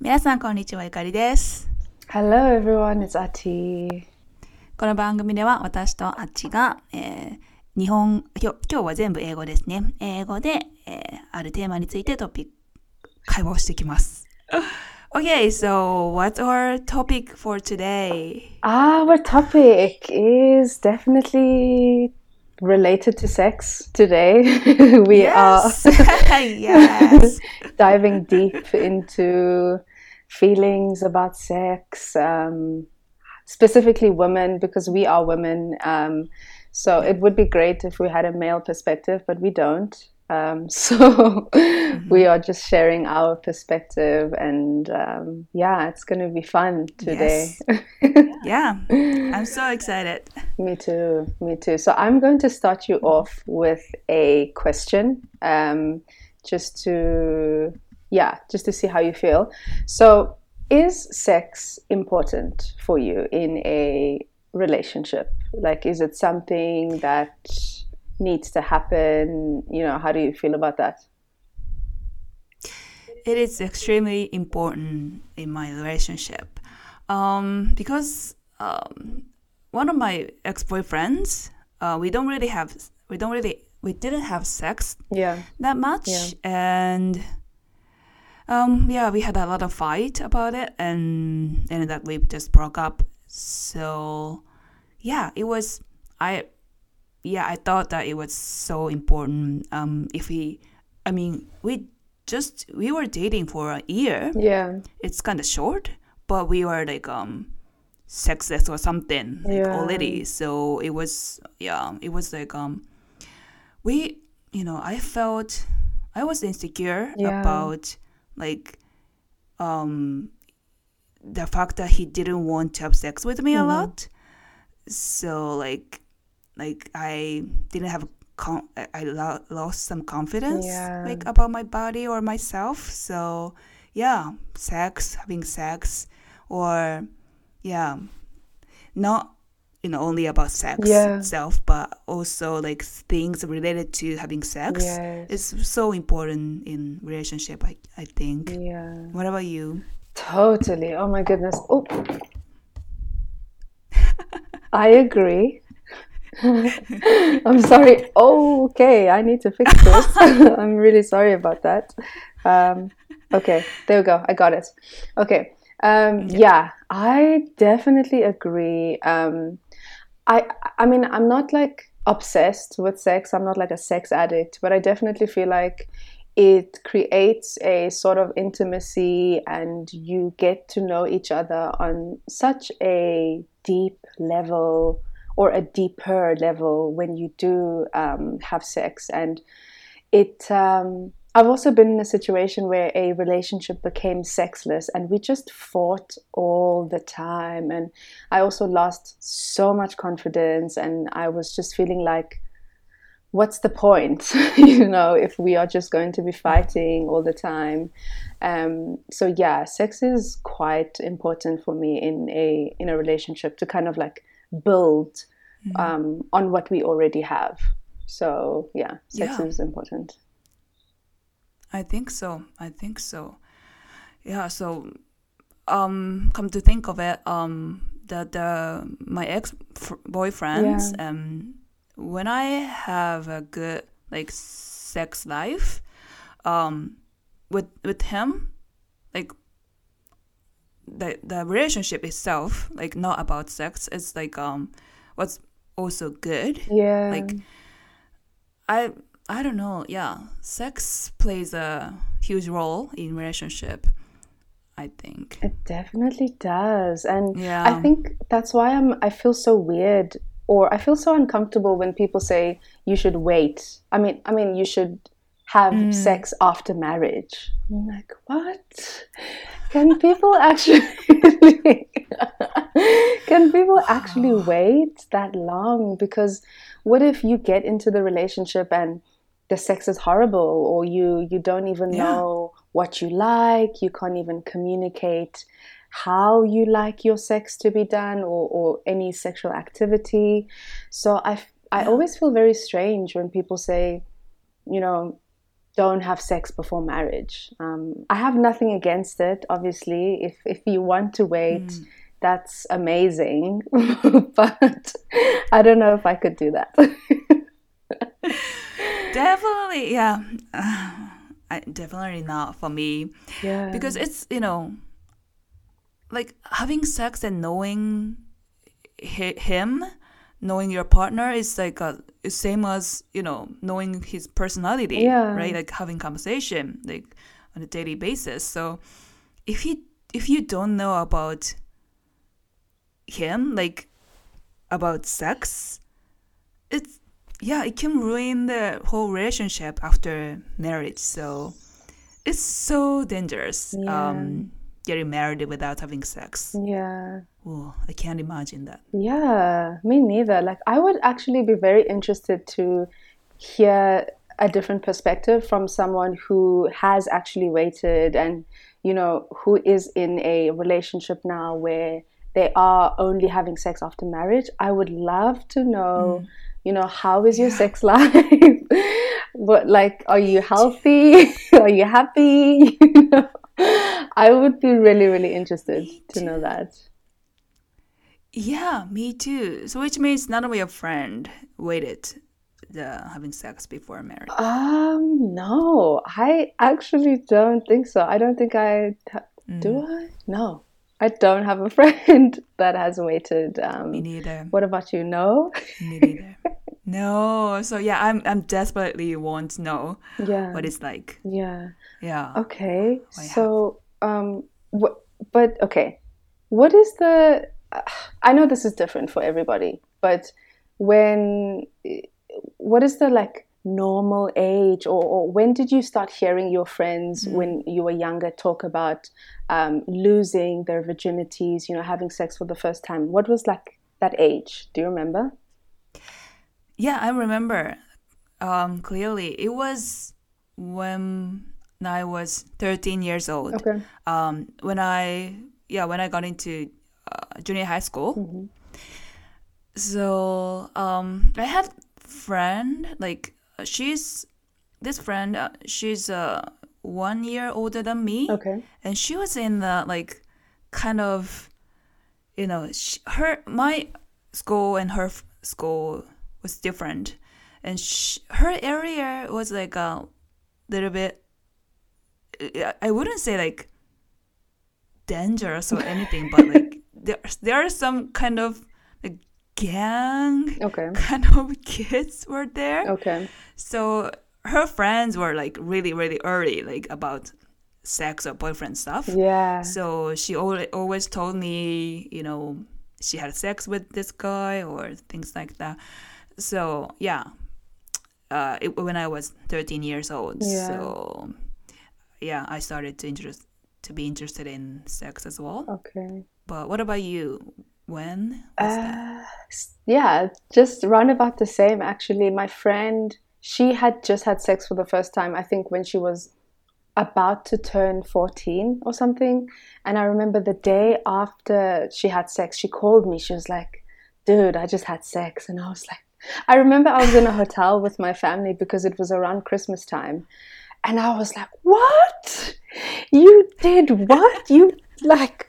皆さんこんにちはゆかりです Hello everyone, it's Ati. この番組では私とあっちが、えー日本今日今日は全部英語ですね英語で、えーあるテーマについてトピック会話をしていきます Okay, so what's our topic for today? Our topic is definitely related to sex today. we Yes. yes. are diving deep into feelings about sex, um, specifically women, because we are women. Um, so it would be great if we had a male perspective, but we don't. Um, so we are just sharing our perspective, and um, yeah, it's going to be fun today. Yeah. I'm so excited. Me too. Me too. So I'm going to start you off with a question, um, just to yeah, just to see how you feel. So, is sex important for you in a relationship? Like, is it something that needs to happen? You know, how do you feel about that? It is extremely important in my relationship um, because um, one of my ex-boyfriends, uh, we don't really have, we don't really, we didn't have sex Yeah. that much, Yeah. and um, yeah, we had a lot of fight about it, and and that we just broke up. So yeah, it was I, yeah, I thought that it was so important. Um, if we, I mean, we just we were dating for a year. Yeah. It's kind of short, but we were like um sexless or something like Yeah. already. So it was yeah, it was like um we you know I felt I was insecure Yeah. about like um the fact that he didn't want to have sex with me a Mm-hmm. lot. So like like I didn't have con- I- lo- lost some confidence Yeah. like about my body or myself. So yeah, sex, having sex or yeah, not you know only about sex Yeah. itself, but also like things related to having sex Yes. is so important in relationship. I I think. Yeah. What about you? Totally. Oh my goodness. Oh. I agree. I'm sorry. Oh, okay. I need to fix this. I'm really sorry about that. Um, okay, there we go. I got it. Okay. Um, yeah, I definitely agree. Um, I I mean, I'm not like obsessed with sex. I'm not like a sex addict, but I definitely feel like it creates a sort of intimacy and you get to know each other on such a deep level or a deeper level when you do um, have sex. And it um, i've also been in a situation where a relationship became sexless and we just fought all the time. And i also lost so much confidence and i was just feeling like what's the point? You know if we are just going to be fighting all the time. Um, so yeah sex is quite important for me in a in a relationship to kind of like build um, on what we already have so yeah sex Yeah. is important I think so. I think so. Yeah. So, um, come to think of it, um, the the my ex boyfriends, um, when I have a good like sex life, um, with with him, like the the relationship itself, like not about sex, it's like um, what's also good yeah like i i don't know yeah sex plays a huge role in relationship i think It definitely does. And Yeah. I think that's why I'm I feel so weird or I feel so uncomfortable when people say you should wait. I mean I mean you should have sex after marriage. I'm like, what? Can people actually Can people actually ah. wait that long? Because what if you get into the relationship and the sex is horrible or you you don't even Yeah. know what you like, you can't even communicate how you like your sex to be done or, or any sexual activity. So I, I always feel very strange when people say, you know, don't have sex before marriage. Um, I have nothing against it, obviously. If if you want to wait, mm. that's amazing. but I don't know if I could do that. definitely, yeah. Uh, I, definitely not for me. Yeah. Because it's you know, like having sex and knowing him knowing your partner is like a same as you know knowing his personality yeah. right? Like having conversation like on a daily basis. So if you if you don't know about him like about sex it's yeah it can ruin the whole relationship after marriage. So it's so dangerous yeah. um getting married without having sex. Yeah Oh, I can't imagine that. Yeah, me neither. Like, I would actually be very interested to hear a different perspective from someone who has actually waited and, you know, who is in a relationship now where they are only having sex after marriage. I would love to know, mm. you know, how is your yeah. sex life? what, like, are you healthy? are you happy? you know? I would be really, really interested to know that. Yeah, me too. So which means none of your friend waited the having sex before marriage. Um, no, I actually don't think so. I don't think I mm. do. I no, I don't have a friend that has waited. Um, Me neither. What about you? No. Me neither. no. So yeah, I'm I'm desperately want to know. Yeah. What it's like. Yeah. Yeah. Okay. So um, what? But okay, what is the I know this is different for everybody, but when what is the like normal age or, or when did you start hearing your friends mm. when you were younger talk about um, losing their virginities you know having sex for the first time? What was like that age? Do you remember? Yeah i remember. Um, clearly. It was when i was 13 years old. Okay. um, when i yeah when i got into uh, junior high school. Mm-hmm. So um, I had friend like she's this friend uh, she's uh, one year older than me. Okay. And she was in the like kind of you know she, her my school and her f- school was different and she, her area was like a little bit I wouldn't say like dangerous or anything but like there there are some kind of like gang okay. kind of kids were there. Okay. So her friends were like really really early like about sex or boyfriend stuff. Yeah. So she always told me, you know, she had sex with this guy or things like that. So yeah, uh, it, when I was 13 years old. Yeah. So yeah, I started to interest to be interested in sex as well. Okay. But what about you? When? Uh, yeah, just round about the same. Actually, my friend, she had just had sex for the first time. I think when she was about to turn 14 or something. And I remember the day after she had sex, she called me. She was like, dude, I just had sex. And I was like, I remember I was in a hotel with my family because it was around Christmas time. And I was like, what? You did what? You like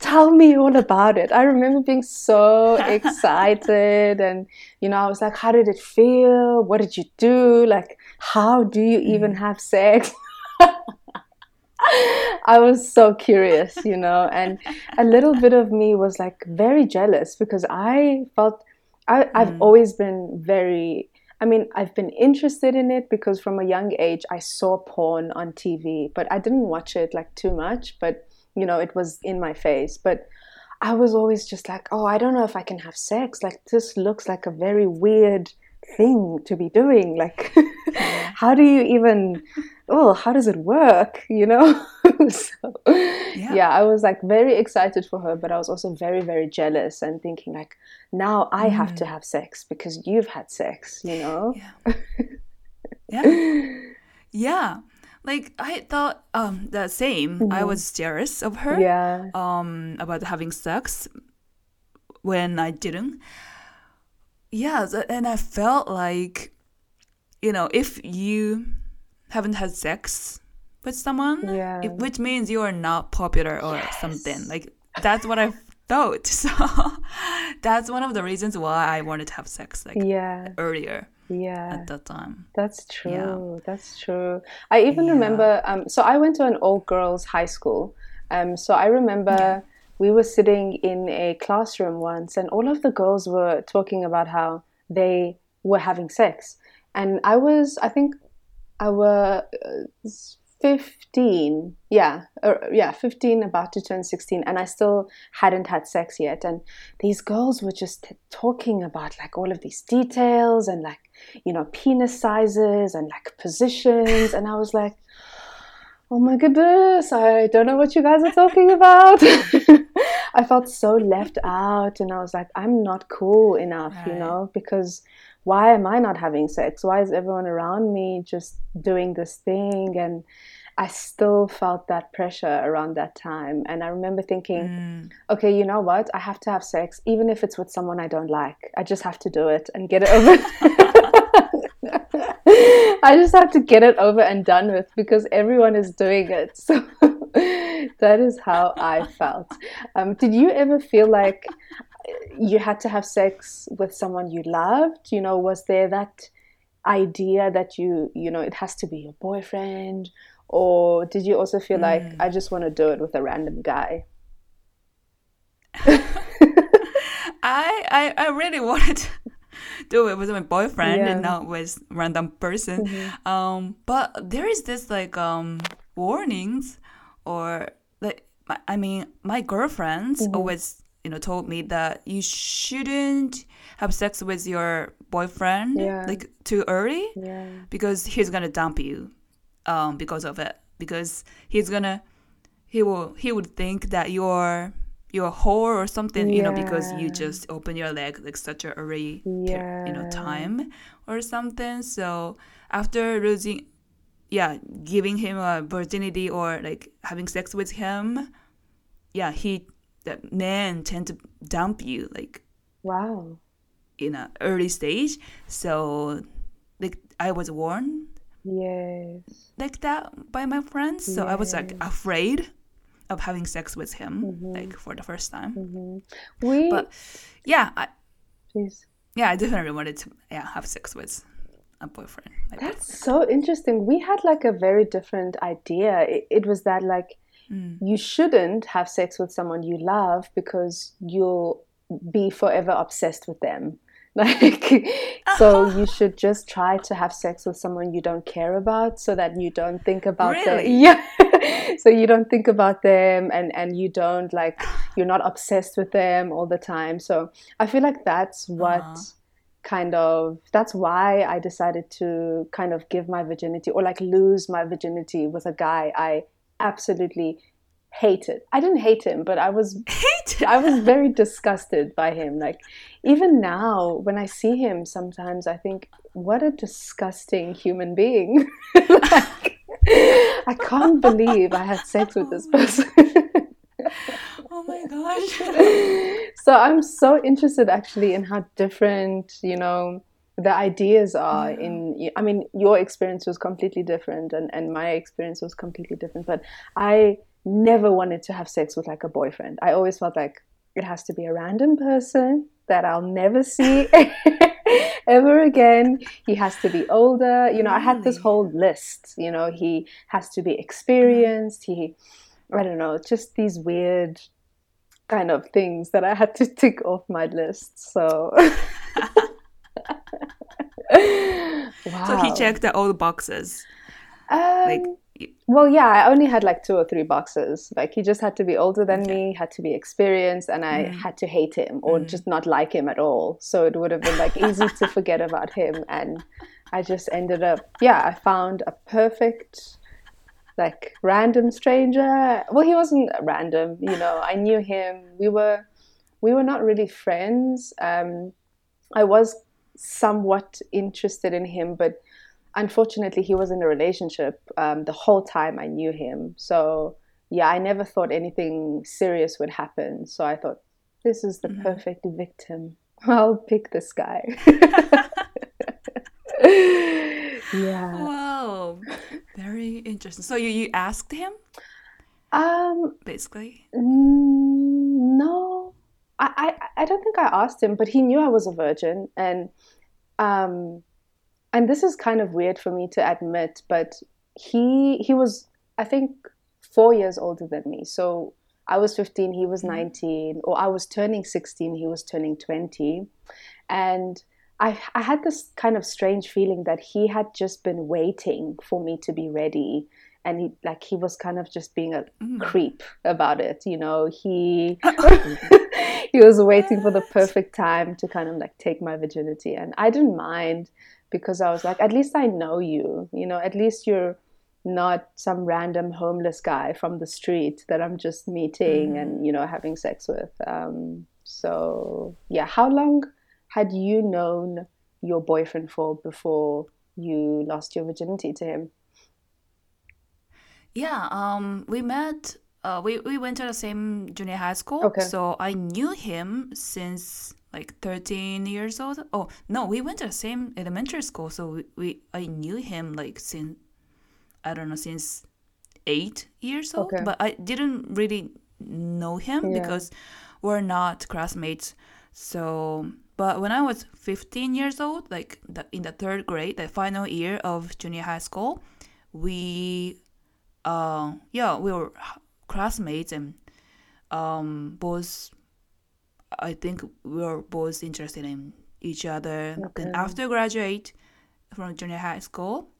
tell me all about it i remember being so excited and you know i was like how did it feel what did you do like how do you even mm. have sex I was so curious, you know, and a little bit of me was like very jealous because I felt I, have mm. always been very, I mean, I've been interested in it because from a young age I saw porn on TV, but I didn't watch it like too much. But you know, it was in my face. But I was always just like, oh, I don't know if I can have sex. Like, this looks like a very weird thing to be doing. Like, how do you even, oh, how does it work? You know? so, yeah. yeah. I was like very excited for her, but I was also very, very jealous and thinking, like, now I mm. have to mm. have sex because you've had sex, you know? Yeah. yeah. yeah like I thought um the same. Mm-hmm. I was jealous of her. Yeah. Um about having sex when I didn't. Yeah, and I felt like you know, if you haven't had sex with someone, Yeah. it- which means you are not popular or something. Like that's what I So that's one of the reasons why I wanted to have sex like yeah. earlier. Yeah. At that time. That's true. Yeah. That's true. I even yeah. remember um, so I went to an all girls high school. Um, so I remember yeah. we were sitting in a classroom once and all of the girls were talking about how they were having sex. And I was I think I uh, 15 yeah or, yeah 15 about to turn 16 and i still hadn't had sex yet. And these girls were just t- talking about like all of these details and like you know penis sizes and like positions. And i was like oh my goodness i don't know what you guys are talking about. I felt so left out. And I was like, I'm not cool enough, you know, because why am I not having sex? Why is everyone around me just doing this thing? And I still felt that pressure around that time. And I remember thinking, Mm. okay, you know what? I have to have sex, even if it's with someone I don't like. I just have to do it and get it over. I just have to get it over and done with because everyone is doing it. So that is how I felt. Um, did you ever feel like you had to have sex with someone you loved? You know, was there that idea that you, you know, it has to be your boyfriend? Or did you also feel like, I just want to do it with a random guy? I, I I really wanted to do it with my boyfriend Yeah. and not with random person. Um, but there is this like um warnings or like I mean my girlfriends always you know told me that you shouldn't have sex with your boyfriend Yeah. like too early Yeah. because he's gonna dump you um because of it. Because he's gonna he will he would think that you're you're a whore or something you know because you just open your leg like such a early you know time or something. So after losing yeah giving him a virginity or like having sex with him yeah he that men tend to dump you like Wow. in an early stage so like i was warned Yes. like that by my friends. So I was like afraid of having sex with him, Mm-hmm. like for the first time. We. But yeah, I, Jeez. yeah, I definitely wanted to yeah have sex with a boyfriend. That's so interesting. We had like a very different idea. It, it was that like Mm. you shouldn't have sex with someone you love because you'll be forever obsessed with them. Like, so you should just try to have sex with someone you don't care about, so that you don't think about them. Really? Yeah. so you don't think about them, and and you don't like you're not obsessed with them all the time. So I feel like that's what Uh-huh. Kind of that's why I decided to kind of give my virginity or like lose my virginity with a guy I absolutely hated. I didn't hate him, but I was Hate. I was very disgusted by him. Like even now when I see him sometimes I think what a disgusting human being. like, I can't believe I had sex with this oh person. Oh my gosh. so I'm so interested actually in how different, you know, the ideas are in I mean your experience was completely different and, and my experience was completely different. But I never wanted to have sex with like a boyfriend. I always felt like it has to be a random person that I'll never see ever again. He has to be older. You know, I had this whole list. You know, he has to be experienced. He, I don't know, just these weird kind of things that I had to tick off my list. So, wow. So he checked all the boxes. Um, Like, well, yeah, I only had like two or three boxes. Like he just had to be older than me, had to be experienced, and I had to hate him or just not like him at all. So it would have been like easy to forget about him. And I just ended up, yeah, I found a perfect, like random stranger. Well, he wasn't random, you know. I knew him. We were, we were not really friends. Um, I was somewhat interested in him, but unfortunately he was in a relationship um, the whole time i knew him so yeah i never thought anything serious would happen so i thought this is the perfect victim i'll pick this guy yeah wow. Very interesting. So you, you asked him? Um, basically. No, I, I I don't think I asked him, but he knew I was a virgin, and um, and this is kind of weird for me to admit, but he he was I think four years older than me, so I was 15, he was 19, or I was turning 16, he was turning 20. And I, I had this kind of strange feeling that he had just been waiting for me to be ready. And he like he was kind of just being a mm. creep about it, you know. He he was waiting for the perfect time to kind of like take my virginity, and I didn't mind because I was like, at least I know you, you know. At least you're not some random homeless guy from the street that I'm just meeting mm. and you know having sex with. Um, so yeah, how long had you known your boyfriend for before you lost your virginity to him? Yeah, um, we met. Uh, we we went to the same junior high school. Okay. So I knew him since like 13 years old. Oh no, we went to the same elementary school. So we, we I knew him like since I don't know since eight years old, okay. but I didn't really know him yeah. because we're not classmates. So, but when I was 15 years old, like the, in the third grade, the final year of junior high school, we, uh, yeah, we were classmates and um, both. I think we were both interested in each other. Okay. Then after graduate from junior high school,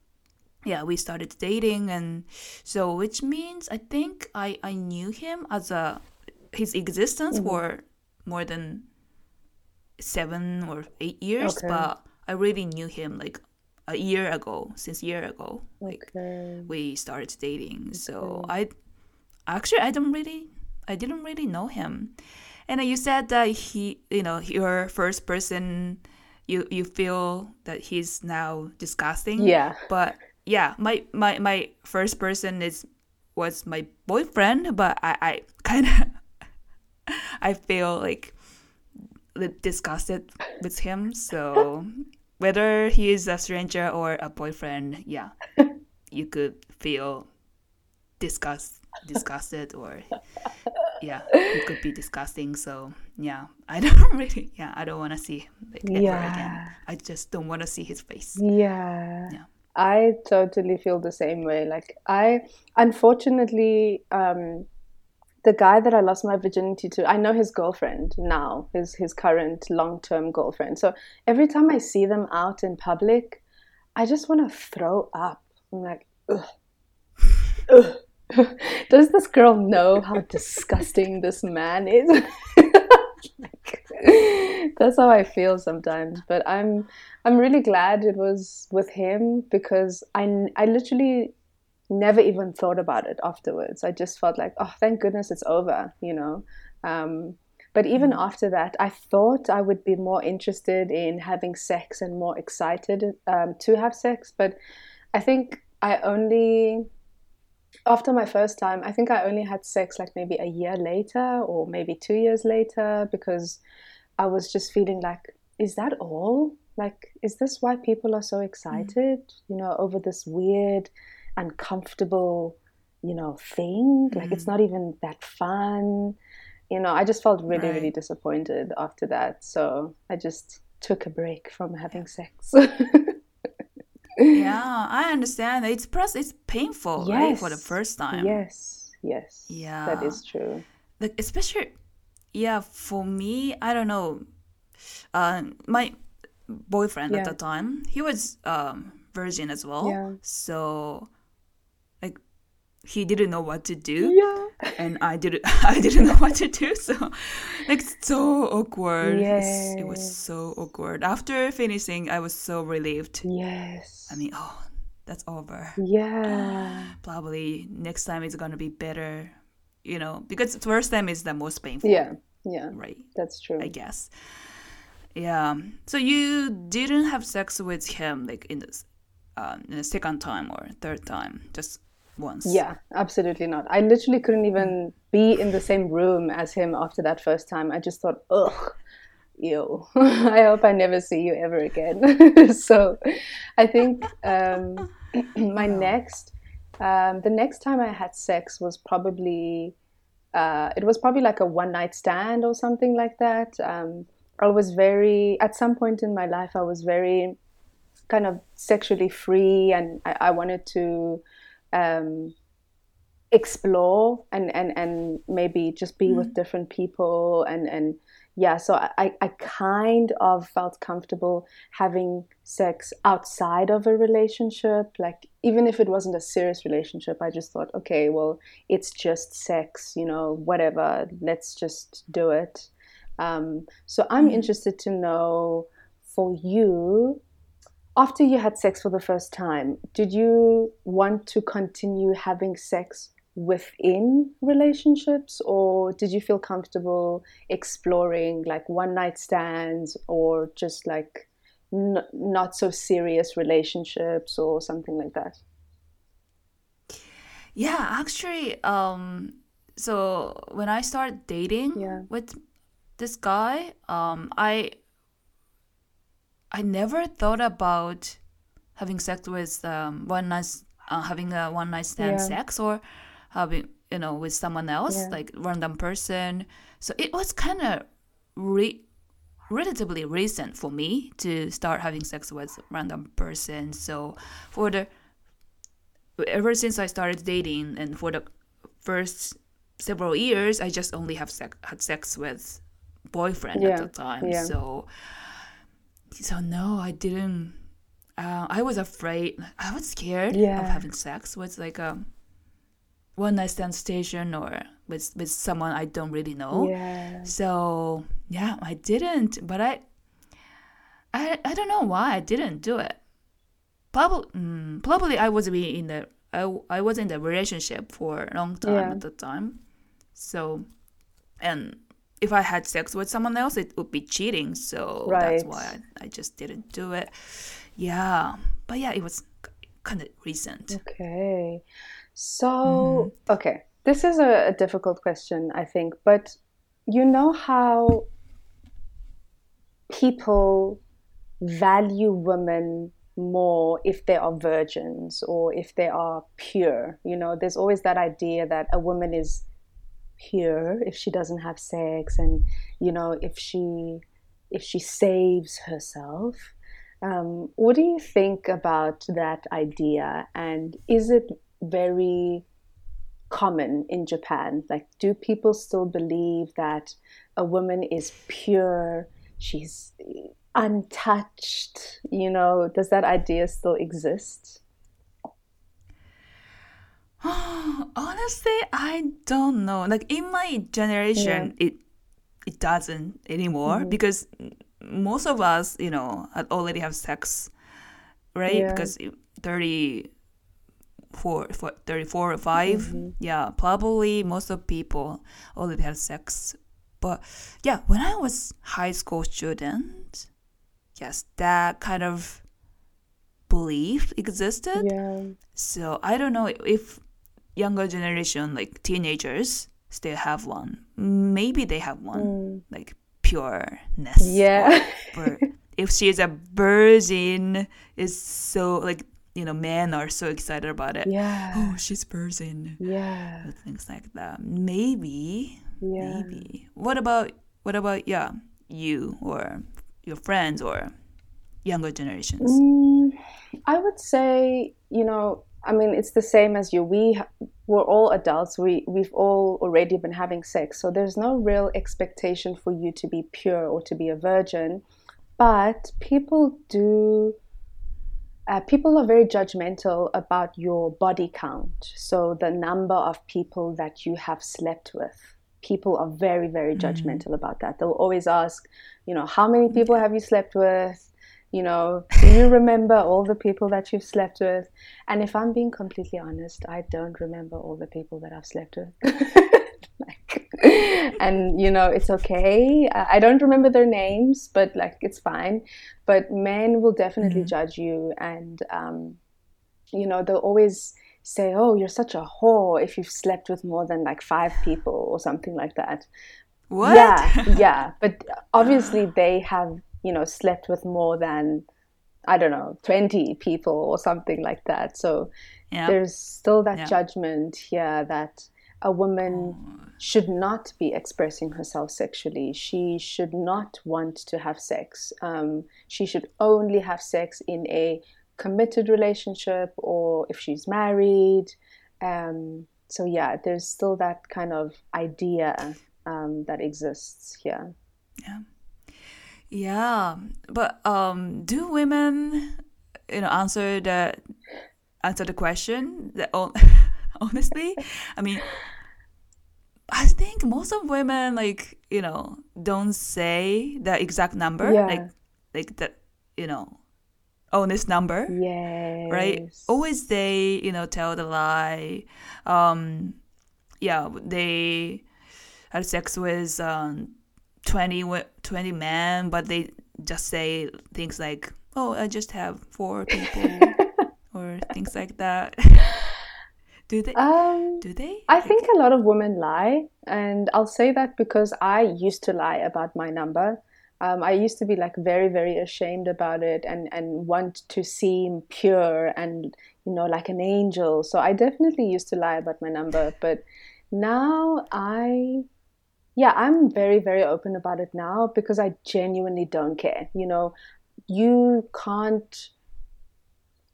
yeah we started dating and so which means i think i i knew him as a his existence mm-hmm. for more than seven or eight years okay. but i really knew him like a year ago since year ago like okay. we started dating okay. so i actually i don't really i didn't really know him and you said that he you know your first person you you feel that he's now disgusting yeah but yeah, my my my first person is was my boyfriend, but I I kind of I feel like disgusted with him. So whether he is a stranger or a boyfriend, yeah, you could feel disgust disgusted or yeah, it could be disgusting. So yeah, I don't really yeah I don't want to see like ever again. I just don't want to see his face. Yeah. Yeah. I totally feel the same way. Like I, unfortunately, um, the guy that I lost my virginity to, I know his girlfriend now, his his current long term girlfriend. So every time I see them out in public, I just want to throw up. I'm like, ugh, ugh. Does this girl know how disgusting this man is? like, that's how I feel sometimes. But I'm I'm really glad it was with him because I I literally never even thought about it afterwards. I just felt like, oh, thank goodness it's over, you know. Um, but even mm. after that, I thought I would be more interested in having sex and more excited um, to have sex. But I think I only, after my first time, I think I only had sex like maybe a year later or maybe two years later because I was just feeling like, is that all? Like, is this why people are so mm. excited, you know, over this weird, uncomfortable, you know, thing? Mm. Like, it's mm. not even that fun. You know, I just felt really, right. really disappointed after that. So I just took a break from having sex. yeah, I understand. It's plus it's painful, yes. right, for the first time. Yes, yes. Yeah, that is true. Like especially, yeah, for me, I don't know. Uh, my boyfriend yeah. at the time, he was um, virgin as well. Yeah. So he didn't know what to do. Yeah. And I didn't I didn't know what to do. So like so awkward. Yes. It was so awkward. After finishing I was so relieved. Yes. I mean, oh that's over. Yeah. Probably next time it's gonna be better. You know, because first time is the most painful. Yeah. Yeah. Right. That's true. I guess. Yeah. So you didn't have sex with him like in this um, in the second time or third time, just once. Yeah, absolutely not. I literally couldn't even be in the same room as him after that first time. I just thought, ugh, ew. I hope I never see you ever again. so I think um, my next Um, the next time I had sex was probably, uh, it was probably like a one night stand or something like that. Um, I was very, at some point in my life, I was very kind of sexually free and I, I wanted to um, explore and, and, and maybe just be mm. with different people and, and yeah, so I, I kind of felt comfortable having sex outside of a relationship. Like, even if it wasn't a serious relationship, I just thought, okay, well, it's just sex, you know, whatever, let's just do it. Um, so I'm mm-hmm. interested to know for you, after you had sex for the first time, did you want to continue having sex within relationships or did you feel comfortable exploring like one night stands or just like n- not so serious relationships or something like that yeah actually um so when i started dating yeah. with this guy um i i never thought about having sex with um one night uh, having a one night stand yeah. sex or having you know with someone else yeah. like random person so it was kind of re- relatively recent for me to start having sex with random person so for the ever since i started dating and for the first several years i just only have sex had sex with boyfriend yeah. at the time so so no i didn't uh, i was afraid i was scared of having sex with like a one night stand station or with with someone I don't really know. Yeah. So yeah, I didn't, but I I I don't know why I didn't do it. Probably mm, probably I was being in the I, I was in the relationship for a long time yeah. at the time. So and if I had sex with someone else, it would be cheating. So right. that's why I, I just didn't do it. Yeah, but yeah, it was kind of recent. Okay. So, mm-hmm. okay, this is a, a difficult question, I think, but you know how people value women more if they are virgins or if they are pure. You know, there's always that idea that a woman is pure if she doesn't have sex and you know if she if she saves herself um, what do you think about that idea and is it very common in Japan? Like, do people still believe that a woman is pure? She's untouched? You know, does that idea still exist? Honestly, I don't know. Like in my generation, yeah. it it doesn't anymore mm-hmm. because most of us, you know, already have sex, right? Yeah. Because thirty for, for 34 or 5 mm-hmm. yeah probably most of people already had sex but yeah when i was high school student yes that kind of belief existed yeah. so i don't know if younger generation like teenagers still have one. Maybe they have one mm. like pureness yeah. if she's a virgin is so like you know men are so excited about it. Yeah. Oh she's virgin. Yeah. Things like that. Maybe. Yeah. maybe. What about what about yeah you or your friends or younger generations? Mm, i would say you know i mean it's the same as you we we're all adults we we've all already been having sex so there's no real expectation for you to be pure or to be a virgin but people do uh, people are very judgmental about your body count. So, the number of people that you have slept with. People are very, very mm-hmm. judgmental mm. about that. They'll always ask, you know, how many people have you slept with? You know, do you remember all the people that you've slept with? And if I'm being completely honest, I don't remember all the people that I've slept with. like, and you know it's okay i don't remember their names but like it's fine but men will definitely mm-hmm. judge you and um, you know they'll always say oh you're such a whore if you've slept with more than like five people or something like that what yeah yeah but obviously they have you know slept with more than i don't know 20 people or something like that so Yeah. There's still that Yeah. judgment here that a woman should not be expressing herself sexually. She should not want to have sex. Um, she should only have sex in a committed relationship or if she's married. Um, so, yeah, there's still that kind of idea um, that exists here. Yeah, but um, do women, you know, answer the answer the question? That honestly, I mean, I think most of women like you know don't say the exact number, Yeah. like like the you know honest number, Yes. right? Always they you know tell the lie. Um, yeah, they had sex with um, 20, 20 men, but they just say things like, "Oh, I just have four people," or things like that. do they? Um, do they? I think a lot of women lie, and I'll say that because I used to lie about my number. Um, I used to be like very, very ashamed about it, and and want to seem pure and you know like an angel. So I definitely used to lie about my number, but now I, yeah, I'm very, very open about it now because I genuinely don't care. You know, you can't.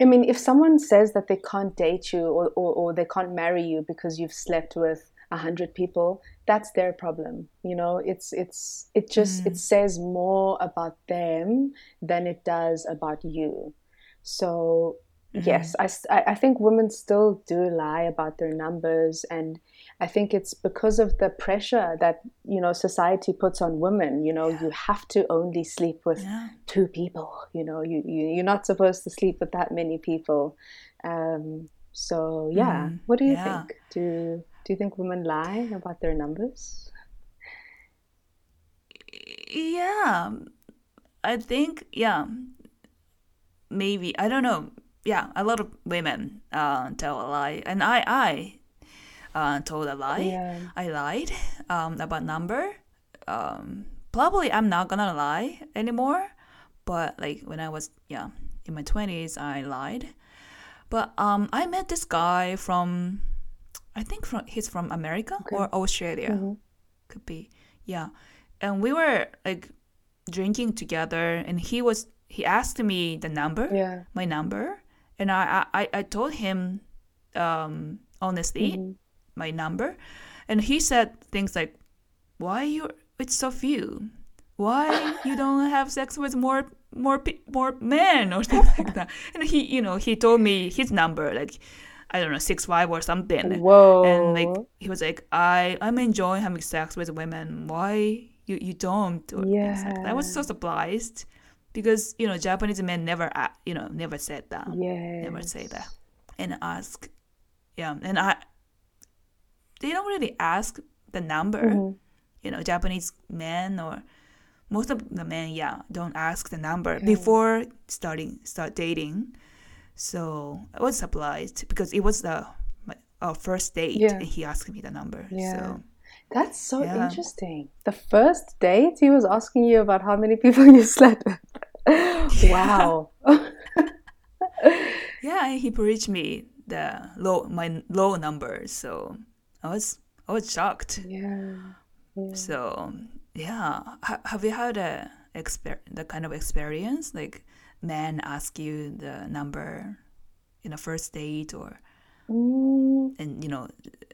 I mean, if someone says that they can't date you or, or, or they can't marry you because you've slept with a hundred people, that's their problem. You know, it's it's it just it mm. says more about them than it does about you. So yes, mm-hmm. I, I think women still do lie about their numbers, and I think it's because of the pressure that you know society puts on women. You know, you have to only sleep with Yeah. two people. You know, you, you you're not supposed to sleep with that many people. Um, so yeah, Mm, what do you yeah. think? Do do you think women lie about their numbers? Yeah, I think yeah, maybe I don't know. Yeah, a lot of women uh, tell a lie, and I I uh, told a lie. Yeah. I lied um, about number. Um, probably I'm not gonna lie anymore, but like when I was yeah in my twenties, I lied. But um, I met this guy from, I think from he's from America or Australia, Mm-hmm. could be yeah, and we were like drinking together, and he was he asked me the number, Yeah. my number, and I I, I told him um, honestly Mm-hmm. My number, and he said things like, "Why you? It's so few. Why you don't have sex with more more more men or things like that?" And he you know he told me his number like. I don't know six five or something. Whoa. And like he was like, I I'm enjoying having sex with women. Why you you don't? Like. I was so surprised because you know Japanese men never you know never said that Yes. never say that and ask yeah and i they don't really ask the number Mm-hmm. you know japanese men or most of the men yeah don't ask the number before starting start dating so i was surprised because it was the my, our first date Yeah. and he asked me the number Yeah. so That's so Yeah. interesting. The first date, he was asking you about how many people you slept with. wow. yeah and he preached me the low my low number so i was i was shocked yeah. So yeah, ha- have you had a exper- the kind of experience like men ask you the number in a first date or Mm, and you know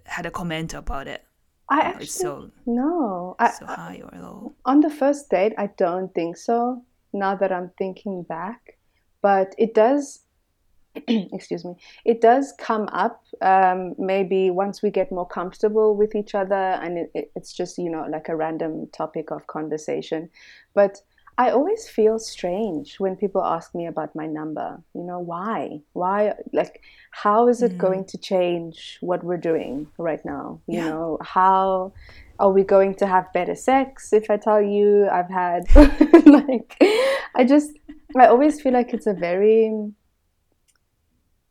had a comment about it? I actually so no. I, so high or low. on the first date, I don't think so. Now that I'm thinking back, but it does. excuse me. It does come up. Um, maybe once we get more comfortable with each other, and it, it, it's just you know like a random topic of conversation. But I always feel strange when people ask me about my number. You know why? Why? Like, how is it going to change what we're doing right now? You Yeah. know how are we going to have better sex if I tell you I've had like I just I always feel like it's a very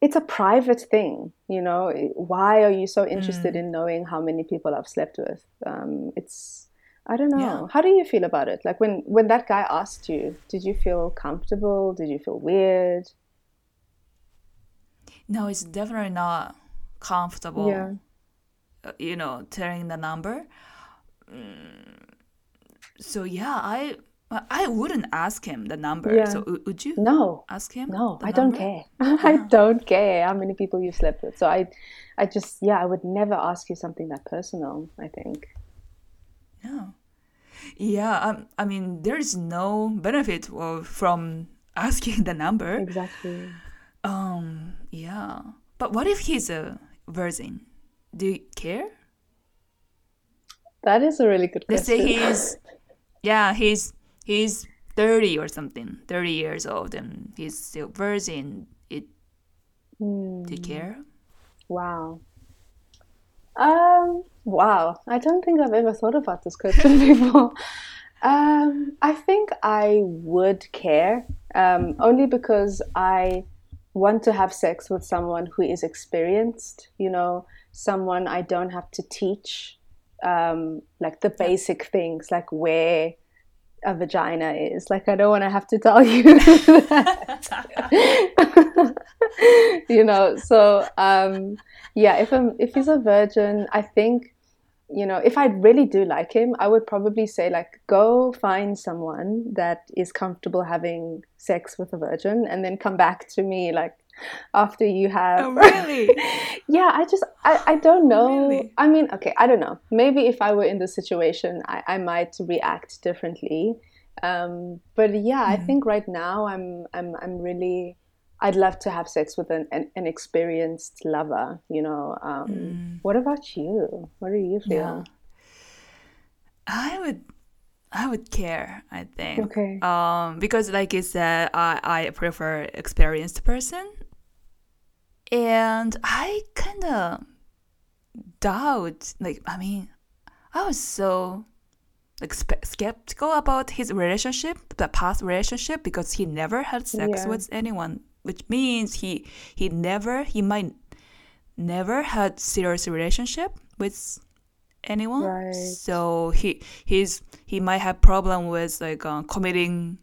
it's a private thing, you know. Why are you so interested in knowing how many people I've slept with? Um, it's I don't know. Yeah. How do you feel about it? Like when when that guy asked you, did you feel comfortable? Did you feel weird? no, it's definitely not comfortable. Yeah. uh, you know, telling the number. Mm, so yeah, I I wouldn't ask him the number. Yeah. So would you No, ask him? no, I don't number? care. I don't care how many people you slept with. So I, I just yeah, I would never ask you something that personal. I think. Yeah. Yeah, um, I mean, there is no benefit of, from asking the number. Exactly. Um, yeah. But what if he's a virgin? Do you care? That is a really good Let's question. say he's, yeah, he's he's thirty or something, thirty years old, and he's still virgin. It do you care? Wow. Um, wow. I don't think I've ever thought about this question before. Um, I think I would care, um, only because I want to have sex with someone who is experienced, you know, someone I don't have to teach, um, like the basic things, like where a vagina is. Like, I don't want to have to tell you you know, so um, yeah, if I'm if he's a virgin, I think you know if I really do like him, I would probably say like go find someone that is comfortable having sex with a virgin, and then come back to me like after you have. Oh, really? yeah, I just I, I don't know. Really? I mean, okay, I don't know. Maybe if I were in the situation, I, I might react differently. Um, but yeah, I think right now I'm I'm I'm really I'd love to have sex with an, an, an experienced lover, you know. Um, What about you? What do you feel? Yeah. I would I would care, I think. Okay. Um because like you said, I, I prefer experienced person. And I kinda doubt like I mean I was so like skeptical about his relationship, the past relationship, because he never had sex Yeah. with anyone, which means he he never he might never had serious relationship with anyone. Right. So he he's he might have problem with like uh, committing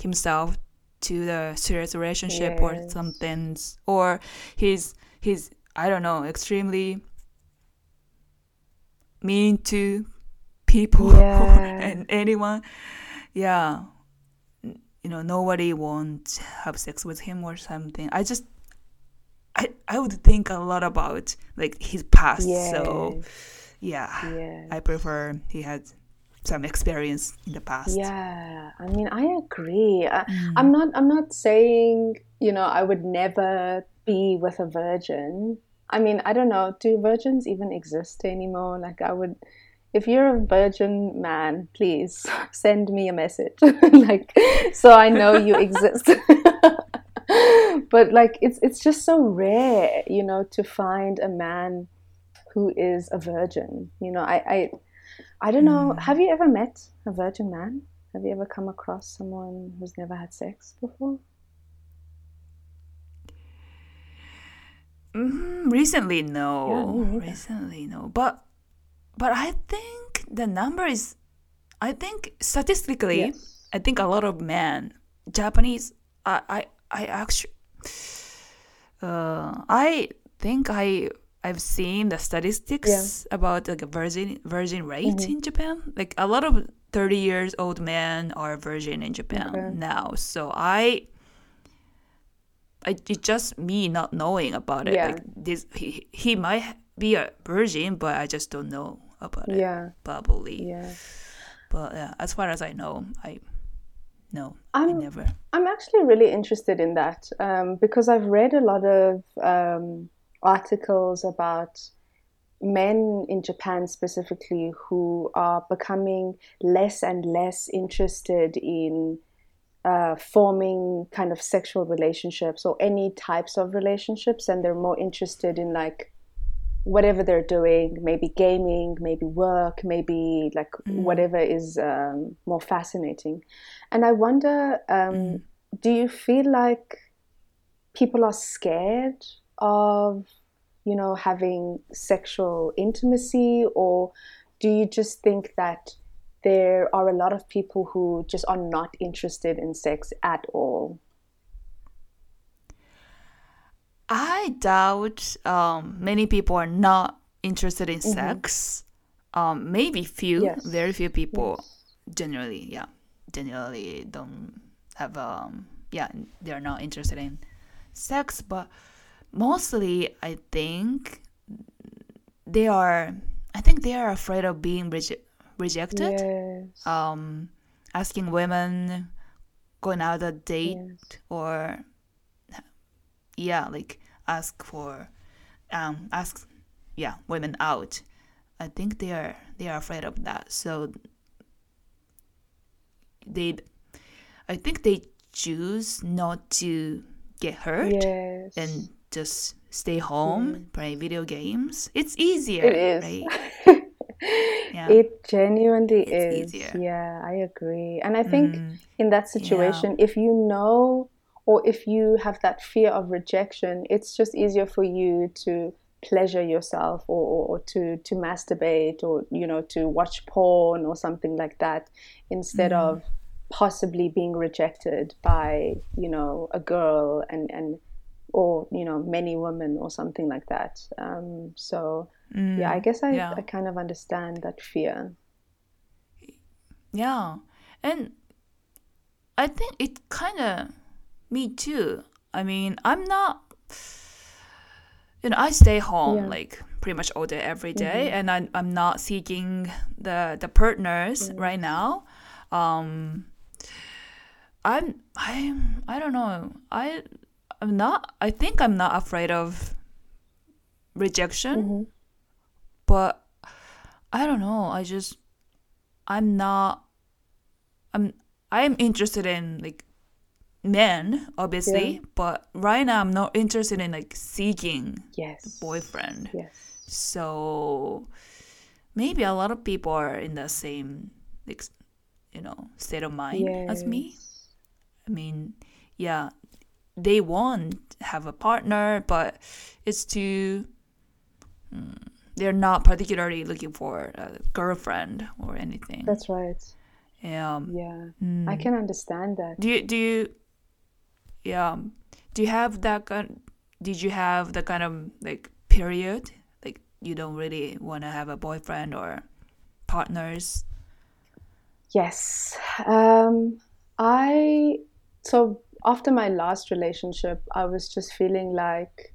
himself to the serious relationship or something, or he's he's I don't know extremely mean to people Yeah. and anyone. Yeah, you know nobody won't have sex with him or something. I just. I, I would think a lot about like his past, so Yes. yeah, I prefer he had some experience in the past. Yeah, I mean, I agree. I, Mm. I'm not. I'm not saying you know I would never be with a virgin. I mean, I don't know. Do virgins even exist anymore? Like, I would. If you're a virgin man, please send me a message, like, so I know you exist. but like, it's it's just so rare, you know, to find a man who is a virgin. You know, I I, I don't know. Have you ever met a virgin man? Have you ever come across someone who's never had sex before? Mm, recently, no. Yeah, recently, no. But but I think the number is. I think statistically, Yes. I think a lot of men, Japanese. I I I actually. Uh, I think I I've seen the statistics about like a virgin virgin rate Mm-hmm. in Japan. Like a lot of thirty years old men are virgin in Japan Okay. now. So I. I, it's just me not knowing about it. Yeah. Like this, he he might be a virgin, but I just don't know about it. Yeah, Probably. yeah. But yeah, as far as I know, I no, I I'm never. I'm actually really interested in that um, because I've read a lot of um, articles about men in Japan specifically who are becoming less and less interested in uh, forming kind of sexual relationships or any types of relationships, and they're more interested in like whatever they're doing, maybe gaming, maybe work, maybe like whatever is um, more fascinating. And I wonder, um, do you feel like people are scared of, you know, having sexual intimacy, or do you just think that there are a lot of people who just are not interested in sex at all? I doubt um, many people are not interested in Mhm. sex. Um, maybe few, Yes. very few people Yes. generally, yeah, generally don't have um, yeah, they're not interested in sex, but mostly I think they are. I think they are afraid of being reje- rejected. Yes. Um, asking women going out a date yes. or yeah like ask for um ask yeah women out i think they are they are afraid of that so they i think they choose not to get hurt Yes. and just stay home play video games it's easier It is. right yeah It genuinely It's is. easier. Yeah, I agree. And I think Mm, in that situation, if you know or if you have that fear of rejection, it's just easier for you to pleasure yourself or, or, or to, to masturbate or, you know, to watch porn or something like that instead Mm. of possibly being rejected by, you know, a girl and, and or, you know, many women or something like that. Um, so, mm, yeah, I guess I, yeah. I kind of understand that fear. Yeah. And I think it kind of me too. I mean, I'm not you know, I stay home Yeah. like pretty much all day every day, and I I'm not seeking the the partners right now. Um I'm I'm I don't know. I I'm not I think I'm not afraid of rejection, Mhm. but I don't know. I just I'm not I'm I'm interested in like men obviously, Yeah. but right now I'm not interested in like seeking Yes. boyfriend. Yes. So maybe a lot of people are in the same like you know state of mind as me. I mean, yeah, they want to have a partner, but it's too. mm, they're not particularly looking for a girlfriend or anything. That's right. um, Yeah. mm. I can understand that. Do you do you? Yeah. Do you have that kind? Did you have the kind of like period like you don't really want to have a boyfriend or partners? Yes. Um, I so after my last relationship, I was just feeling like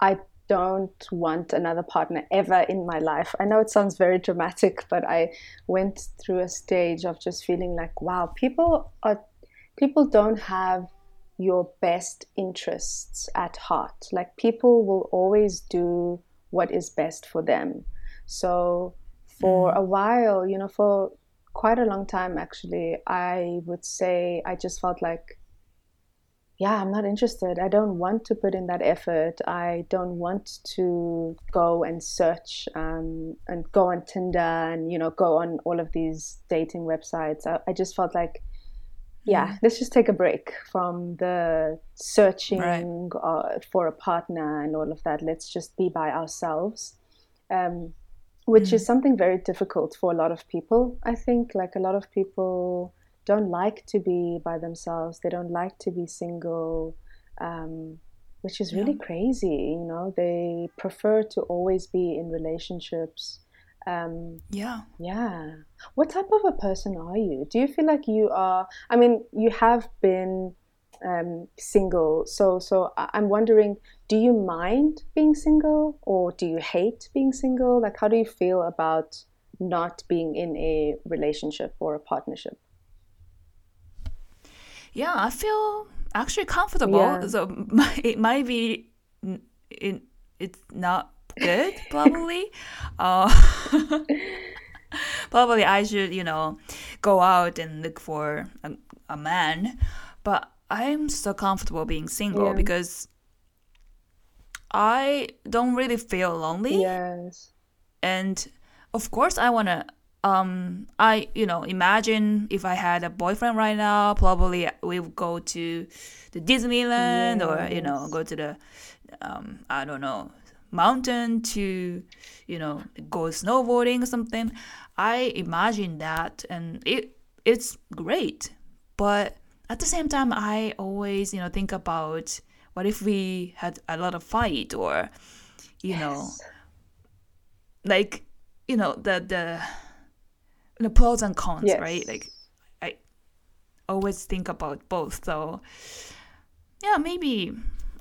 I don't want another partner ever in my life. I know it sounds very dramatic, but I went through a stage of just feeling like, wow, people are people don't have your best interests at heart. Like people will always do what is best for them. So for mm. a while, you know, for quite a long time actually, I would say I just felt like yeah, I'm not interested. I don't want to put in that effort. I don't want to go and search um, and go on Tinder and you know go on all of these dating websites. I, I just felt like, yeah, let's just take a break from the searching Right. uh, for a partner and all of that. Let's just be by ourselves, um, which is something very difficult for a lot of people. I think like a lot of people don't like to be by themselves. They don't like to be single, um, which is really crazy. You know, they prefer to always be in relationships. Um, Yeah. yeah. What type of a person are you? Do you feel like you are? I mean, you have been um, single, so so I'm wondering, do you mind being single, or do you hate being single? Like, how do you feel about not being in a relationship or a partnership? Yeah, I feel actually comfortable. Yeah. So it might be it, it's not good probably. uh, probably I should you know go out and look for a, a man, but I'm so comfortable being single Yeah. because I don't really feel lonely Yes. and of course i want to um i you know imagine if i had a boyfriend right now probably we would go to the disneyland or you know go to the um i don't know mountain to you know go snowboarding or something. I imagine that and it it's great. But at the same time i always you know think about what if we had a lot of fight or you know like you know the the the pros and cons Yes. right like i always think about both so yeah maybe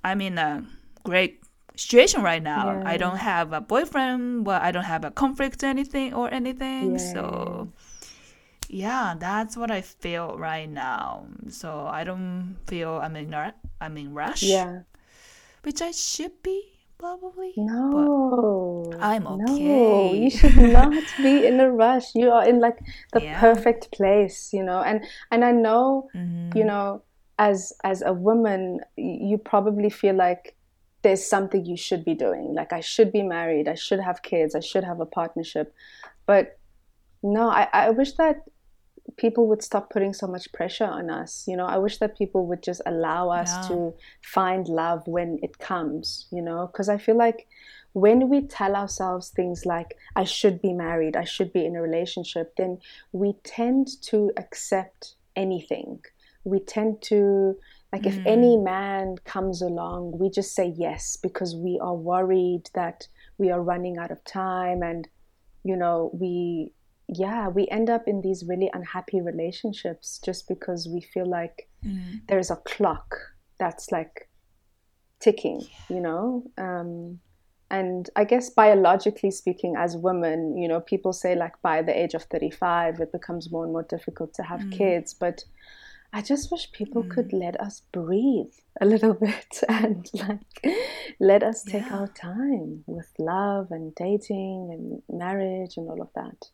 i'm in a great situation right now. I don't have a boyfriend but i don't have a conflict or anything or anything so yeah that's what i feel right now. So i don't feel i'm in i'm in rush. Yeah. which i should be probably No. I'm okay. No, you should not be in a rush. You are in like the Yeah. perfect place, you know. And and I know, Mhm. you know, as as a woman, you probably feel like there's something you should be doing. Like I should be married, I should have kids, I should have a partnership. But no, I, I wish that people would stop putting so much pressure on us. You know, I wish that people would just allow us Yeah. to find love when it comes, you know, because I feel like when we tell ourselves things like, I should be married, I should be in a relationship, then we tend to accept anything. We tend to, like, if any mm. man comes along, we just say yes because we are worried that we are running out of time and, you know, we, yeah, we end up in these really unhappy relationships just because we feel like Mhm. there's a clock that's like ticking, you know? Um, and I guess biologically speaking, as women, you know, people say like by the age of 35, it becomes more and more difficult to have kids. But I just wish people could let us breathe a little bit and like let us take Yeah. our time with love and dating and marriage and all of that.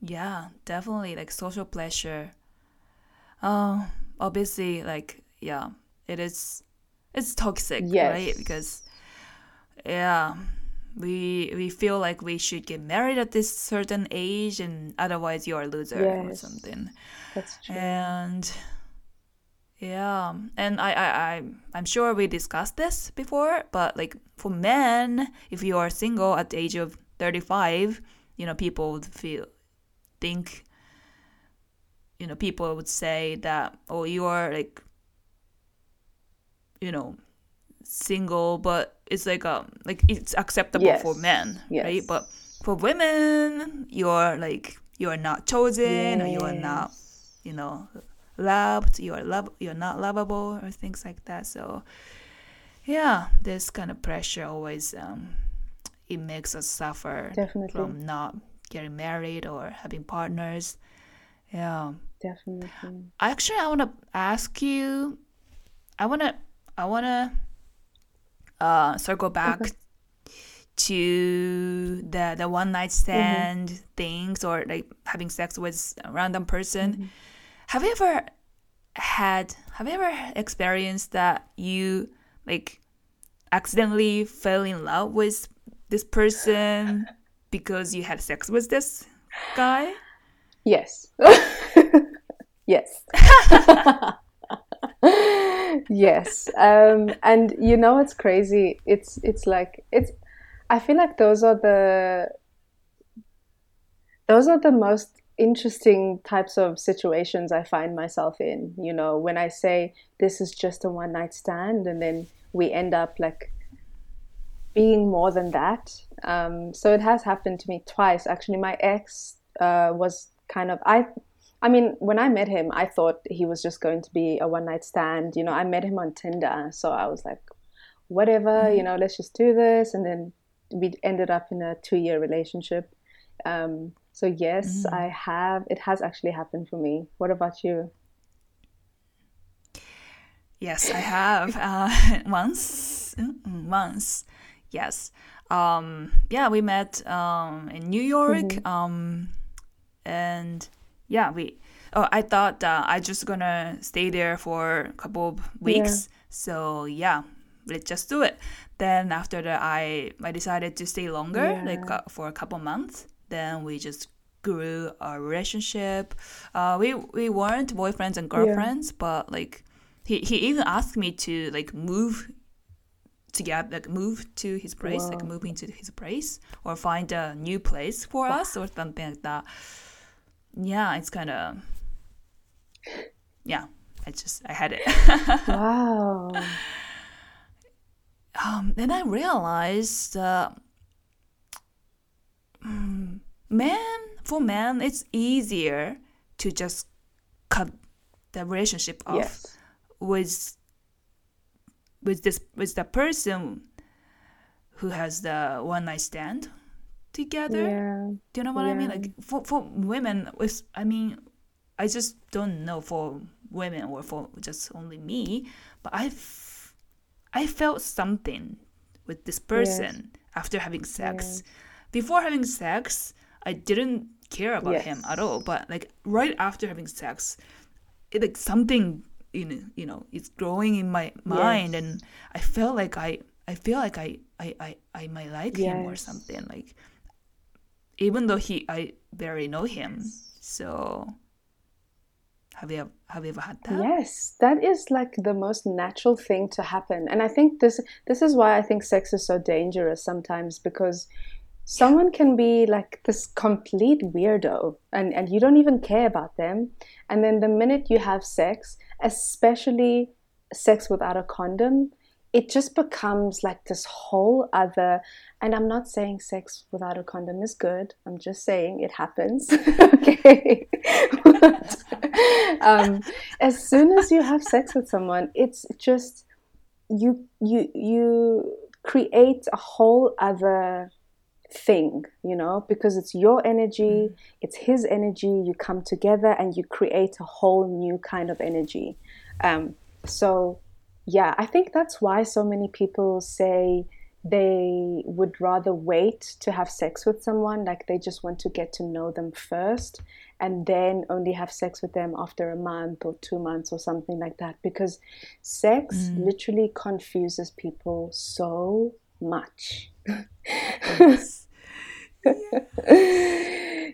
Yeah, definitely like social pleasure. Um, obviously, like yeah, it is. It's toxic, Yes. right? Because yeah, we we feel like we should get married at this certain age, and otherwise you're a loser or something. That's true. And yeah, and I, I, I, I'm sure we discussed this before, but like for men, if you are single at the age of 35, you know, people would feel, think, you know, people would say that, oh, you are like, you know, single, but it's like um, like it's acceptable for Yes. men, right? But for women, you're like you are not chosen, or you are not you know loved you are love you're not lovable or things like that so yeah this kind of pressure always um it makes us suffer Definitely. from not getting married or having partners. Yeah. Definitely. actually i want to ask you i want to i want to uh circle back to the the one night stand things or like having sex with a random person. Have you ever had have you ever experienced that you like accidentally fell in love with this person because you had sex with this guy Yes. yes. yes. Um, and you know it's crazy. It's it's like it's I feel like those are the those are the most interesting types of situations I find myself in. You know, when I say this is just a one night stand and then we end up like being more than that. Um, so it has happened to me twice. Actually, my ex uh, was kind of I. I mean, when I met him, I thought he was just going to be a one night stand. You know, I met him on Tinder, so I was like, whatever, you know, let's just do this. And then we ended up in a two year relationship. Um, so yes, I have. It has actually happened for me. What about you? Yes, I have uh, once. Mm, Once, yes. Um, yeah, we met um, in New York, um, and yeah, we. Oh, I thought uh, I just gonna stay there for a couple of weeks. So yeah, let's just do it. Then after that, I I decided to stay longer, like uh, for a couple months. Then we just grew our relationship. Uh, we we weren't boyfriends and girlfriends, but like he, he even asked me to like move together like move to his place like move into his place or find a new place for us or something like that yeah it's kind of yeah I just I had it. wow. Um, then I realized uh, mm, man for men it's easier to just cut the relationship off Yes. with with this with the person who has the one night stand together. Yeah. Do you know what I mean? Like for for women, with I mean, I just don't know for women or for just only me, but I've I felt something with this person after having sex. Before having sex, I didn't care about him at all. But like right after having sex, it like something you know you know it's growing in my mind, Yes. and I felt like I I feel like I I I, I might like him or something like even though he I barely know him. So have you have you ever had that? Yes, that is like the most natural thing to happen. And I think this this is why I think sex is so dangerous sometimes because someone can be like this complete weirdo and, and you don't even care about them. And then the minute you have sex, especially sex without a condom, it just becomes like this whole other and i'm not saying sex without a condom is good. I'm just saying it happens. Okay. But, um, as soon as you have sex with someone it's just you you you create a whole other thing you know because it's your energy it's his energy you come together and you create a whole new kind of energy um, so yeah, I think that's why so many people say they would rather wait to have sex with someone, like they just want to get to know them first and then only have sex with them after a month or two months or something like that. Because sex literally confuses people so much.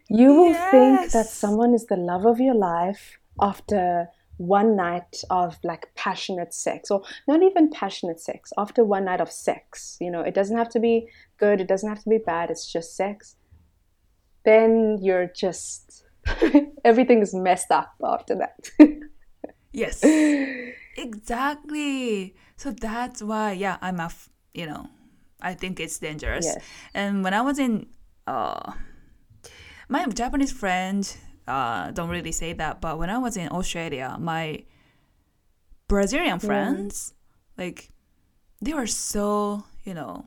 you will think that someone is the love of your life after one night of like passionate sex or not even passionate sex after one night of sex you know it doesn't have to be good it doesn't have to be bad it's just sex then you're just everything is messed up after that Yes. exactly. So that's why, yeah, I'm a, f- you know, I think it's dangerous. Yes. And when I was in, uh, my Japanese friend, uh, don't really say that, but when I was in Australia, my Brazilian friends, like, they were so, you know,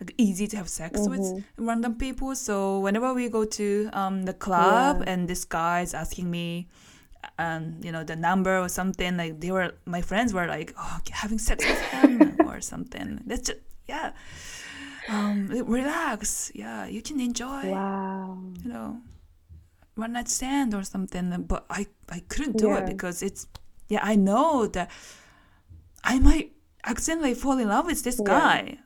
like easy to have sex with random people. So whenever we go to um, the club Yeah. and this guy is asking me, um, you know, the number or something, like they were, my friends were like, oh, having sex with him or something. That's just, yeah. Um, relax. Yeah, you can enjoy, wow you know, one night stand or something. But I, I couldn't do it because it's, yeah, I know that I might accidentally fall in love with this Yeah. guy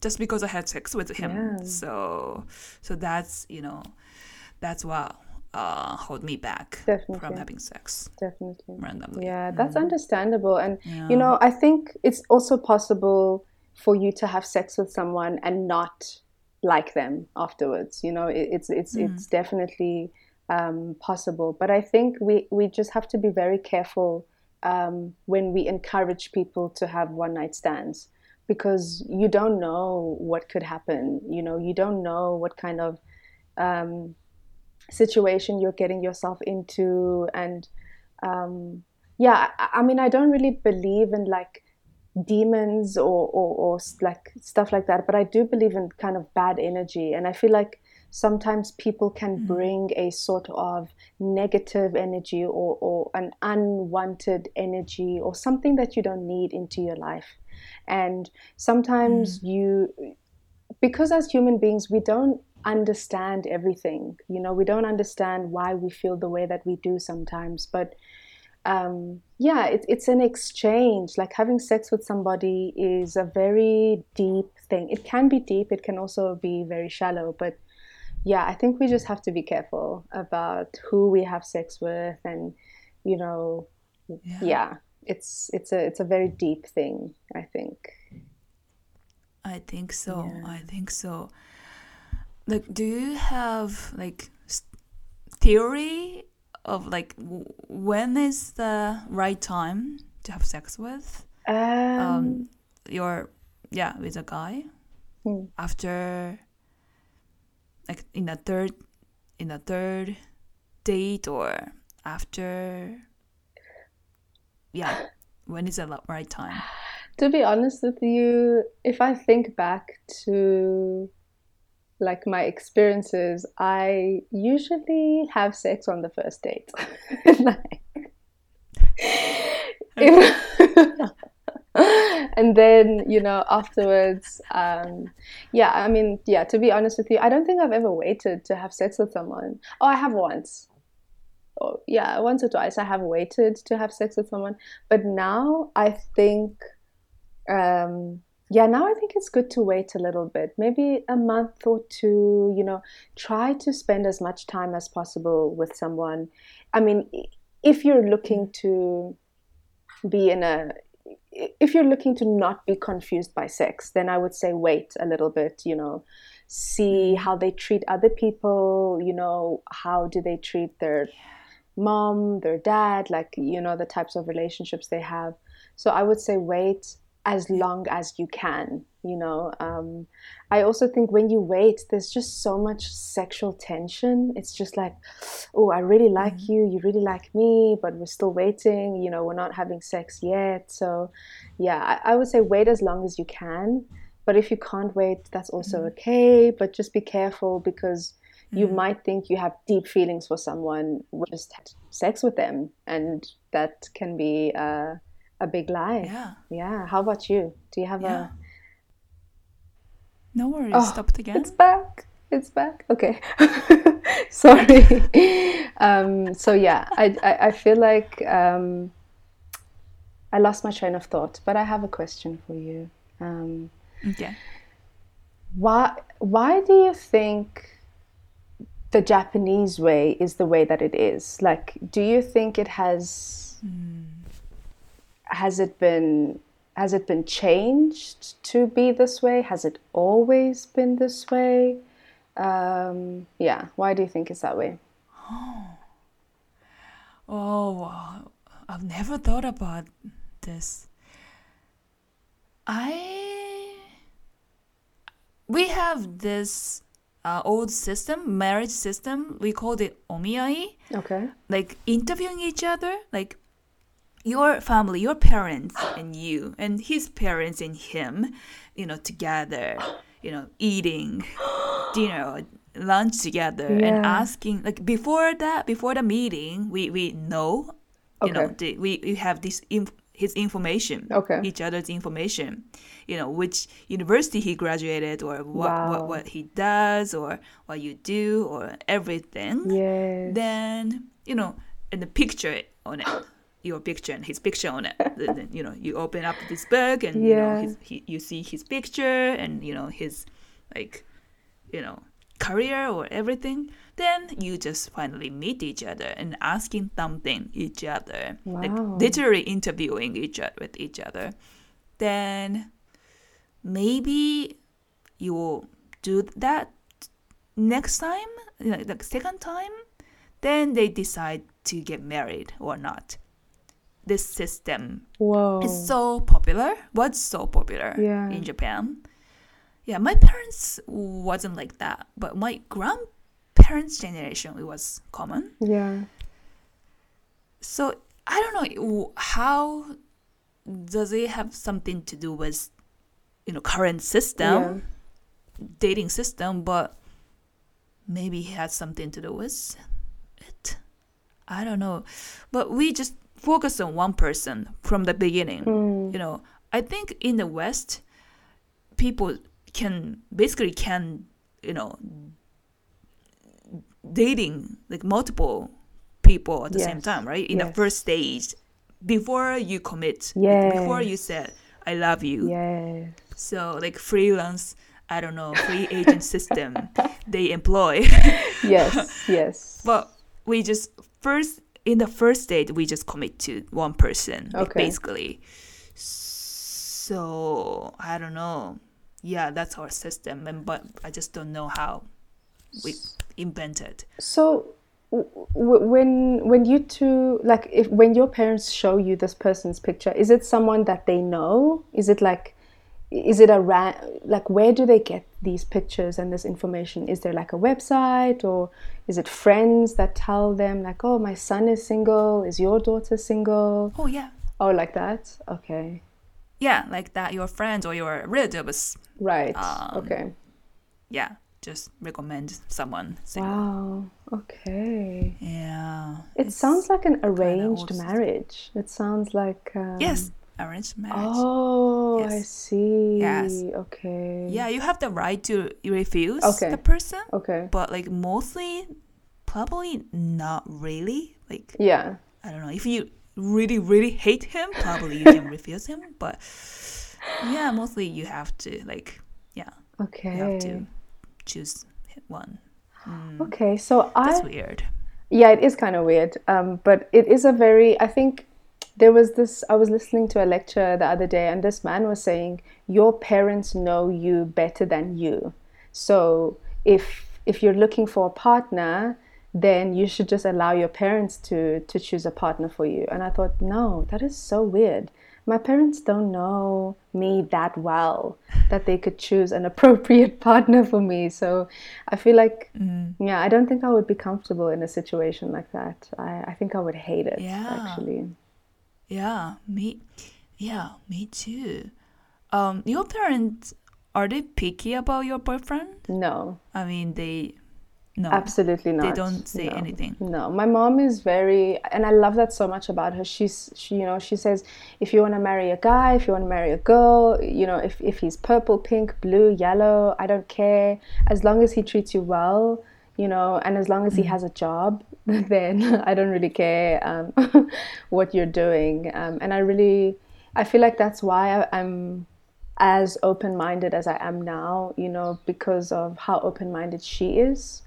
just because I had sex with him. Yeah. So, so that's you know, that's what uh, hold me back Definitely. from having sex definitely randomly. Yeah, that's understandable. And, Yeah. you know, I think it's also possible for you to have sex with someone and not like them afterwards. You know, it, it's, it's, it's definitely um, possible. But I think we, we just have to be very careful um, when we encourage people to have one night stands because you don't know what could happen. You know, you don't know what kind of um, situation you're getting yourself into and um, yeah I, I mean i don't really believe in like demons or, or, or like stuff like that but i do believe in kind of bad energy. And i feel like sometimes people can bring a sort of negative energy or, or an unwanted energy or something that you don't need into your life. And sometimes you because as human beings we don't understand everything you know we don't understand why we feel the way that we do sometimes but um, yeah it, it's an exchange like having sex with somebody is a very deep thing it can be deep it can also be very shallow but yeah i think we just have to be careful about who we have sex with and you know Yeah. yeah it's it's a it's a very deep thing i think I think so. Yeah. I think so. Like, do you have like theory of like w- when is the right time to have sex with? Um, um your yeah with a guy? Hmm. after like in a third in a third date or after? Yeah when is the right time? To be honest with you, if I think back to like my experiences, I usually have sex on the first date. like, if- and then you know afterwards um yeah i mean yeah to be honest with you i don't think i've ever waited to have sex with someone. Oh i have once. Oh yeah once or twice i have waited to have sex with someone. But now i think um yeah now i think it's good to wait a little bit maybe a month or two you know try to spend as much time as possible with someone. I mean if you're looking to be in a if you're looking to not be confused by sex then i would say wait a little bit you know see how they treat other people you know how do they treat their mom their dad like you know the types of relationships they have. So i would say wait as long as you can you know um, i also think when you wait there's just so much sexual tension it's just like oh i really like Mhm. you you really like me but we're still waiting you know we're not having sex yet so yeah I, I would say wait as long as you can but if you can't wait that's also Mhm. okay but just be careful because you Mm. might think you have deep feelings for someone just had sex with them and that can be uh, a big lie yeah yeah. How about you? Do you have yeah a? no worries Oh, stopped again It's back. It's back. Okay. Sorry. um, so yeah, I, I I feel like um, I lost my train of thought, but I have a question for you. Um, okay why why do you think the Japanese way is the way that it is? Like, do you think it has Mm. Has it been has it been changed to be this way? Has it always been this way? Um, yeah. Why do you think it's that way? Oh, wow. I've never thought about this. I we have this uh, old system, marriage system. We called it omiai, Okay. like interviewing each other, like your family, your parents and you, and his parents and him, you know, together, you know, eating dinner or lunch together and asking like before that before the meeting we we know you know the, we, we have this inf- his information Okay. each other's information you know which university he graduated or what, Wow. what what he does or what you do or everything Yes. then you know and the picture on it your picture and his picture on it. Then, you know you open up this book and you know his, he, you see his picture and you know his like you know career or everything. Then you just finally meet each other and asking something each other. Like literally interviewing each other with each other. Then maybe you will do that next time like the second time? Then they decide to get married or not this system. Whoa. is so popular. Was so popular Yeah. in japan? Yeah my parents wasn't like that but my grandparents generation it was common. Yeah. so i don't know how does it have something to do with you know current system dating system but maybe it has something to do with it? I don't know. But we just focus on one person from the beginning Mm. you know i think in the west people can basically can you know dating like multiple people at the same time right in the first stage before you commit like, before you Yes. said i love you Yes. so like freelance i don't know free agent system they employ Yes. Yes. but we just first in the first date we just commit to one person Okay. basically. So i don't know. Yeah that's our system and but i just don't know how we invented. So, when when you two like if when your parents show you this person's picture is it someone that they know? Is it like is it a ra- like where do they get these pictures and this information? Is there like a website or is it friends that tell them like oh my son is single. Is your daughter single? Oh yeah. Oh like that? Okay. Yeah like that your friends or your relatives right. um, okay. yeah just recommend someone single. wow. Okay. Yeah. It sounds like an arranged marriage. It sounds like um, yes arranged marriage. Oh, yes. I see. Yes. Okay. Yeah, you have the right to refuse okay. the person. Okay. But like mostly, probably not really. Like yeah, I don't know. If you really really hate him, probably you can refuse him. But yeah, mostly you have to like yeah. Okay. You have to choose one. Mm. Okay, so I. That's weird. Yeah, it is kind of weird. Um, but it is a very. I think there was this i was listening to a lecture the other day and this man was saying your parents know you better than you. So if if you're looking for a partner then you should just allow your parents to to choose a partner for you. And i thought no that is so weird. My parents don't know me that well that they could choose an appropriate partner for me. So i feel like mm. yeah i don't think i would be comfortable in a situation like that. I, I think i would hate it yeah. actually yeah, me. Yeah, me too. Um, your parents are they picky about your boyfriend? No. I mean, they. No, absolutely not. They don't say no. anything. No, my mom is very, and I love that so much about her. She's, she, you know, she says, if you want to marry a guy, if you want to marry a girl, you know, if if he's purple, pink, blue, yellow, I don't care, as long as he treats you well, you know, and as long as he mm. has a job, then I don't really care um, what you're doing. Um, and I really, I feel like that's why I, am as open minded as I am now, you know, because of how open minded she is.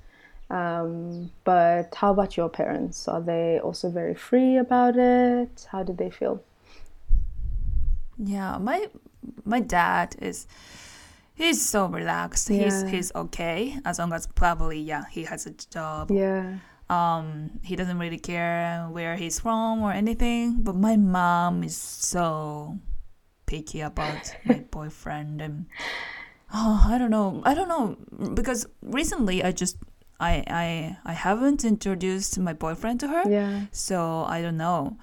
Um, but how about your parents? Are they also very free about it? How did they feel? Yeah, my my dad is he's so relaxed. Yeah. He's he's okay as long as probably yeah he has a job. Yeah. Um, he doesn't really care where he's from or anything. But my mom is so picky about my boyfriend and oh I don't know I don't know because recently I just I I I haven't introduced my boyfriend to her. Yeah. So I don't know.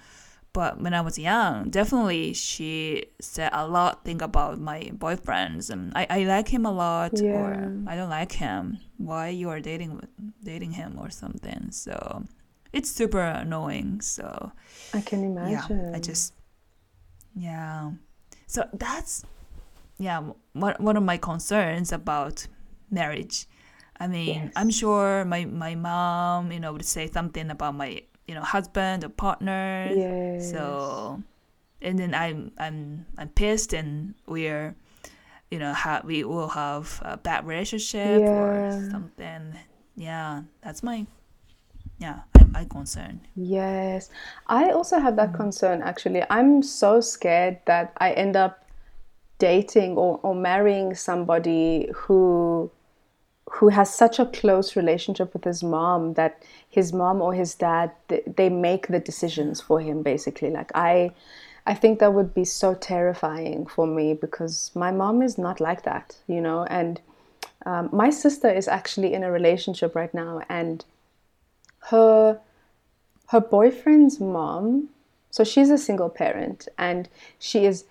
But when I was young, definitely she said a lot thing about my boyfriends and I, I like him a lot yeah. or I don't like him. Why you are dating dating him or something. So it's super annoying. So I can imagine. Yeah, I just yeah. So that's yeah one one of my concerns about marriage. I mean, yes. I'm sure my my mom, you know, would say something about my you know husband or partner. Yes. So, and then I'm I'm I'm pissed, and we're you know ha- we will have a bad relationship yeah. or something. Yeah, that's my yeah I'm, I'm concerned. Yes, I also have that mm. concern. Actually, I'm so scared that I end up dating or, or marrying somebody who who has such a close relationship with his mom that his mom or his dad they make the decisions for him basically. Like i i think that would be so terrifying for me because my mom is not like that you know? And um, my sister is actually in a relationship right now and her her boyfriend's mom so she's a single parent and she is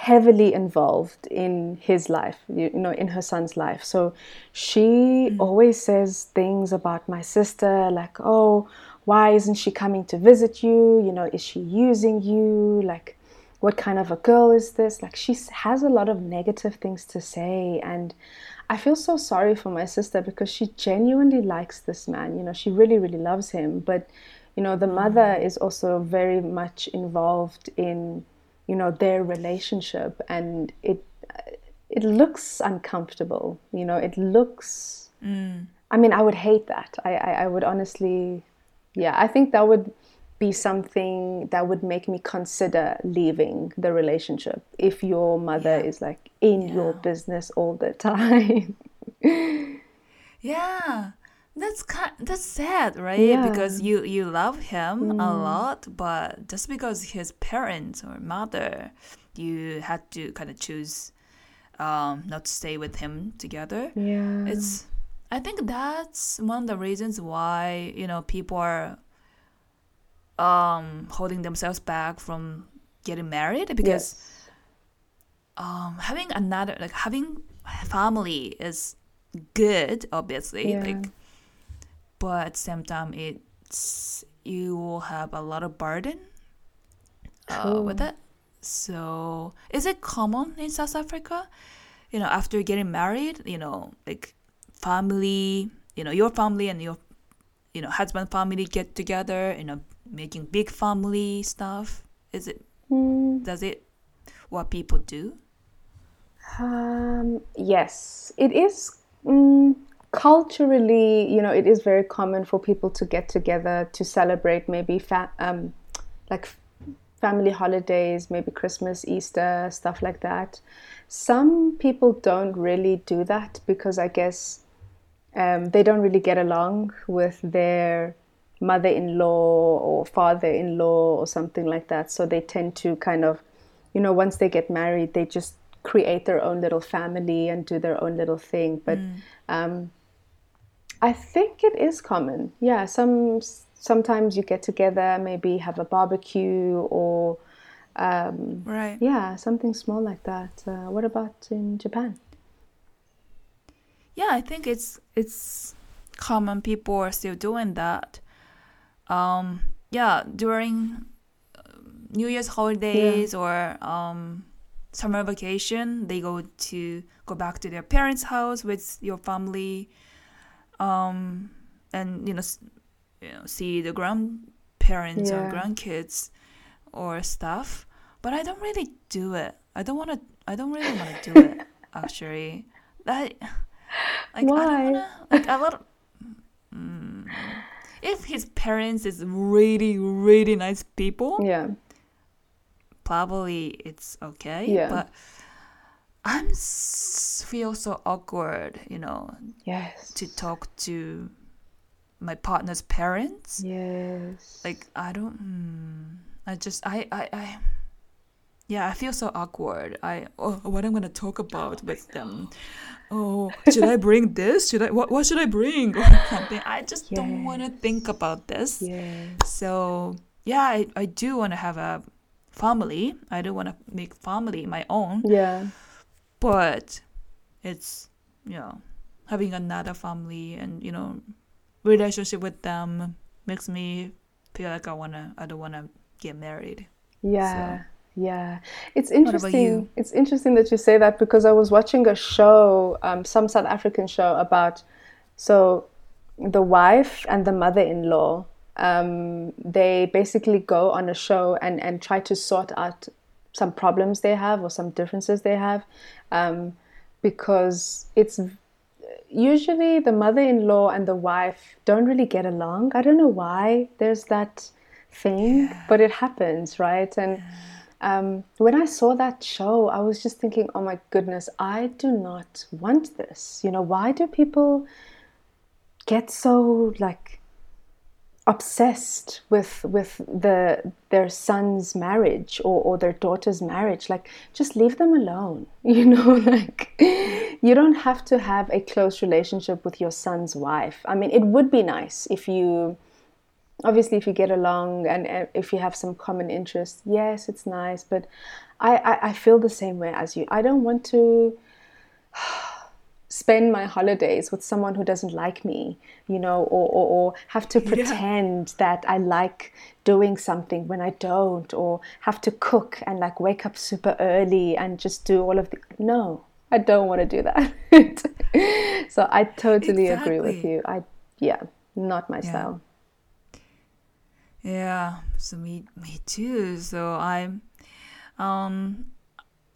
heavily involved in his life, you, know, in her son's life. So she mm. always says things about my sister, like, oh, why isn't she coming to visit you? You know, is she using you? Like, what kind of a girl is this? Like, she has a lot of negative things to say. And I feel so sorry for my sister because she genuinely likes this man. You know, she really, really loves him. But, you know, the mother mm. is also very much involved in you know their relationship and it it looks uncomfortable you know it looks mm. i mean i would hate that I, I, I would honestly yeah i think that would be something that would make me consider leaving the relationship if your mother yeah. is like in yeah. your business all the time yeah that's kind that's sad right Yeah. because you you love him a Mm. lot but just because his parents or mother you had to kind of choose um not to stay with him together Yeah. it's i think that's one of the reasons why you know people are um holding themselves back from getting married because Yes. um having another like having family is good obviously Yeah. like but at the same time it's you will have a lot of burden uh, with it. So is it common in south africa? You know after getting married you know like family you know your family and your you know husband family get together you know making big family stuff. Is it Mm, does it what people do? Um, yes, it is mm, culturally, you know, it is very common for people to get together to celebrate maybe fa- um, like family holidays, maybe Christmas, Easter, stuff like that. Some people don't really do that because I guess um, they don't really get along with their mother-in-law or father-in-law or something like that. So they tend to kind of, you know, once they get married, they just create their own little family and do their own little thing. But um, I think it is common. Yeah, some sometimes you get together, maybe have a barbecue or um, right yeah, something small like that. Uh, what about in Japan? yeah i think it's it's common people are still doing that um yeah during um, new year's holidays or um summer vacation they go to go back to their parents house with your family um and you know, s- you know see the grandparents or grandkids or stuff but i don't really do it i don't want to i don't really want to do it actually that like I Why? don't wanna like a lot. Of, mm, if his parents is really really nice people, Yeah, probably it's okay. Yeah. But I'm s- feel so awkward, you know, yes, to talk to my partner's parents. yes, Like I don't. Hmm, I just I I I. Yeah, I feel so awkward. I oh, what I'm gonna talk about with them. Oh, should I bring this? Should I what what should I bring? I just don't want to think about this. yes, So yeah, I, I do want to have a family. I do want to make family my own, yeah, but it's you know having another family and you know relationship with them makes me feel like I wanna I don't wanna get married. yeah, yeah. It's interesting. It's interesting that you say that because I was watching a show, um, some South African show about so the wife and the mother-in-law. Um, they basically go on a show and and try to sort out some problems they have or some differences they have, um, because it's usually the mother-in-law and the wife don't really get along. I don't know why there's that thing, but it happens, right? And um, when I saw that show, I was just thinking, oh my goodness, I do not want this. You know, why do people get so like obsessed with with the their son's marriage or, or their daughter's marriage like just leave them alone you know like you don't have to have a close relationship with your son's wife. I mean it would be nice if you obviously if you get along and if you have some common interests. Yes it's nice but I, I i feel the same way as you. I don't want to spend my holidays with someone who doesn't like me, you know, or, or, or have to pretend that I like doing something when I don't, or have to cook and like wake up super early and just do all of the. No, I don't want to do that. so I totally agree with you. I, yeah, not my Yeah. style. Yeah, so me me too. So I'm um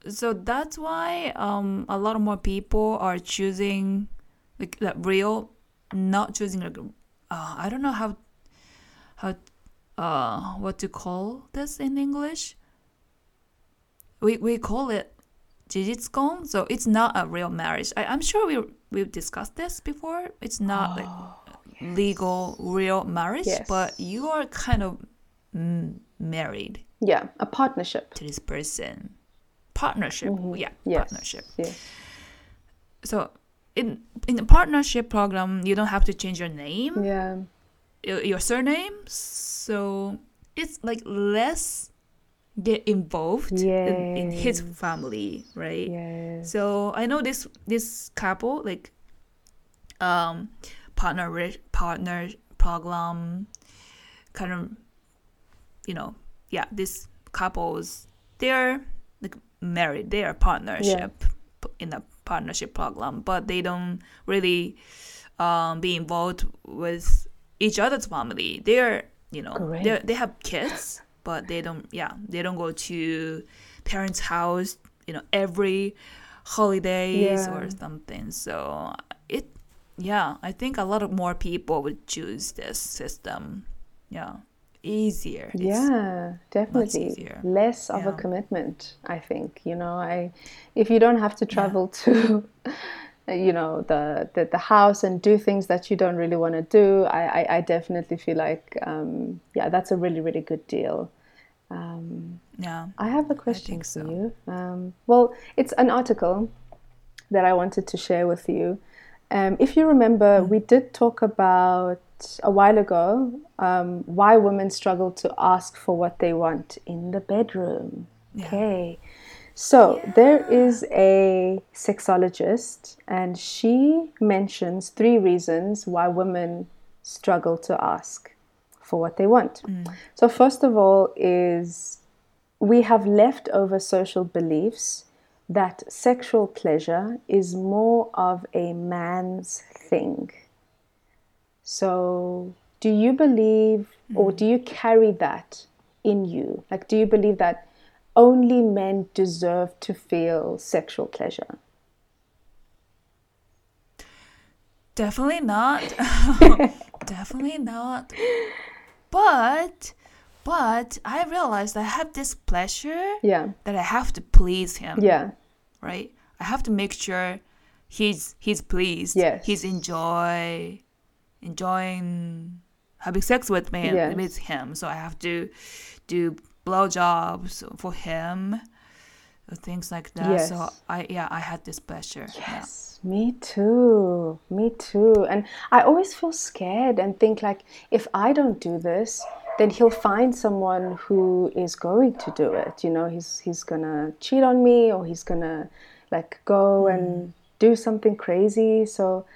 so that's why um a lot more people are choosing like that real not choosing like uh, I don't know how how uh what to call this in English. We we call it jijitsukon, so it's not a real marriage. I, I'm sure we we've discussed this before. It's not like legal real marriage, Yes. but you are kind of married Yeah, a partnership. to this person. Partnership, yeah, Mm-hmm. Yes. partnership. Yes. So in in the partnership program, you don't have to change your name, Yeah. your, surname. So it's like less get involved in, in his family, right? Yes. So I know this this couple like um partner partner program kind of you know yeah this couples they're they are partnership p- in a partnership program but they don't really um be involved with each other's family. They're you know they they have kids but they don't yeah they don't go to parents house you know every holidays Yeah. or something. So it yeah i think a lot of more people would choose this system. Yeah easier It's- yeah definitely less of a commitment i think you know i if you don't have to travel to you know the, the the house and do things that you don't really want to do i i, I definitely feel like um, yeah that's a really really good deal um, yeah I have a question for so. you. Um, well, it's an article that I wanted to share with you. Um, if you remember, Mm. we did talk about a while ago um, why women struggle to ask for what they want in the bedroom. Yeah. Okay. So there is a sexologist, and she mentions three reasons why women struggle to ask for what they want. So, first of all, is we have leftover social beliefs that sexual pleasure is more of a man's thing. So, do you believe or do hmm. you carry that in you? Like, do you believe that only men deserve to feel sexual pleasure? definitely not. Definitely not. But but i realized i have this pleasure Yeah, that i have to please him yeah, right? I have to make sure he's he's pleased. Yes. he's enjoy enjoying having sex with me Yes. with him so i have to do blowjobs for him things like that so i yeah i had this pleasure yeah. Yes, me too. Me too. And I always feel scared and think like if I don't do this, then he'll find someone who is going to do it. You know, he's he's gonna cheat on me or he's gonna like go mm. and do something crazy. So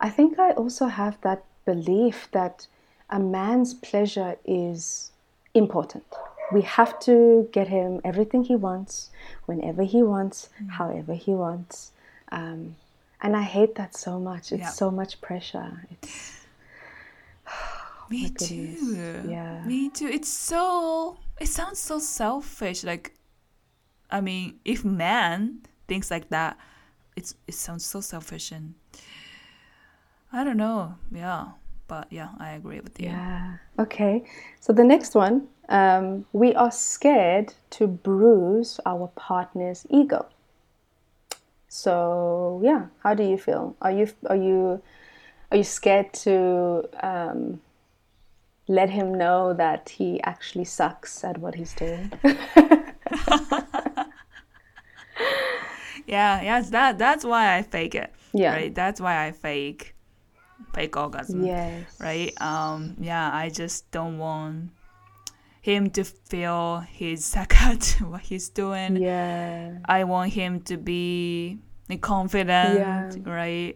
I think I also have that belief that a man's pleasure is important. We have to get him everything he wants, whenever he wants, however he wants. Um, and I hate that so much. It's Yeah. so much pressure. It's Me too. Yeah. Me too. It's so. It sounds so selfish. Like, I mean, if man thinks like that, it's it sounds so selfish and I don't know. Yeah, but yeah, I agree with you. yeah. Okay. So the next one, um, we are scared to bruise our partner's ego. So yeah, how do you feel? Are you are you are you scared to um, let him know that he actually sucks at what he's doing? Yeah, yes, that that's why I fake it. Yeah. Right. That's why I fake fake orgasm. yes. right? Um, yeah, I just don't want him to feel he's suck at what he's doing. Yeah. I want him to be confident, Yeah. right?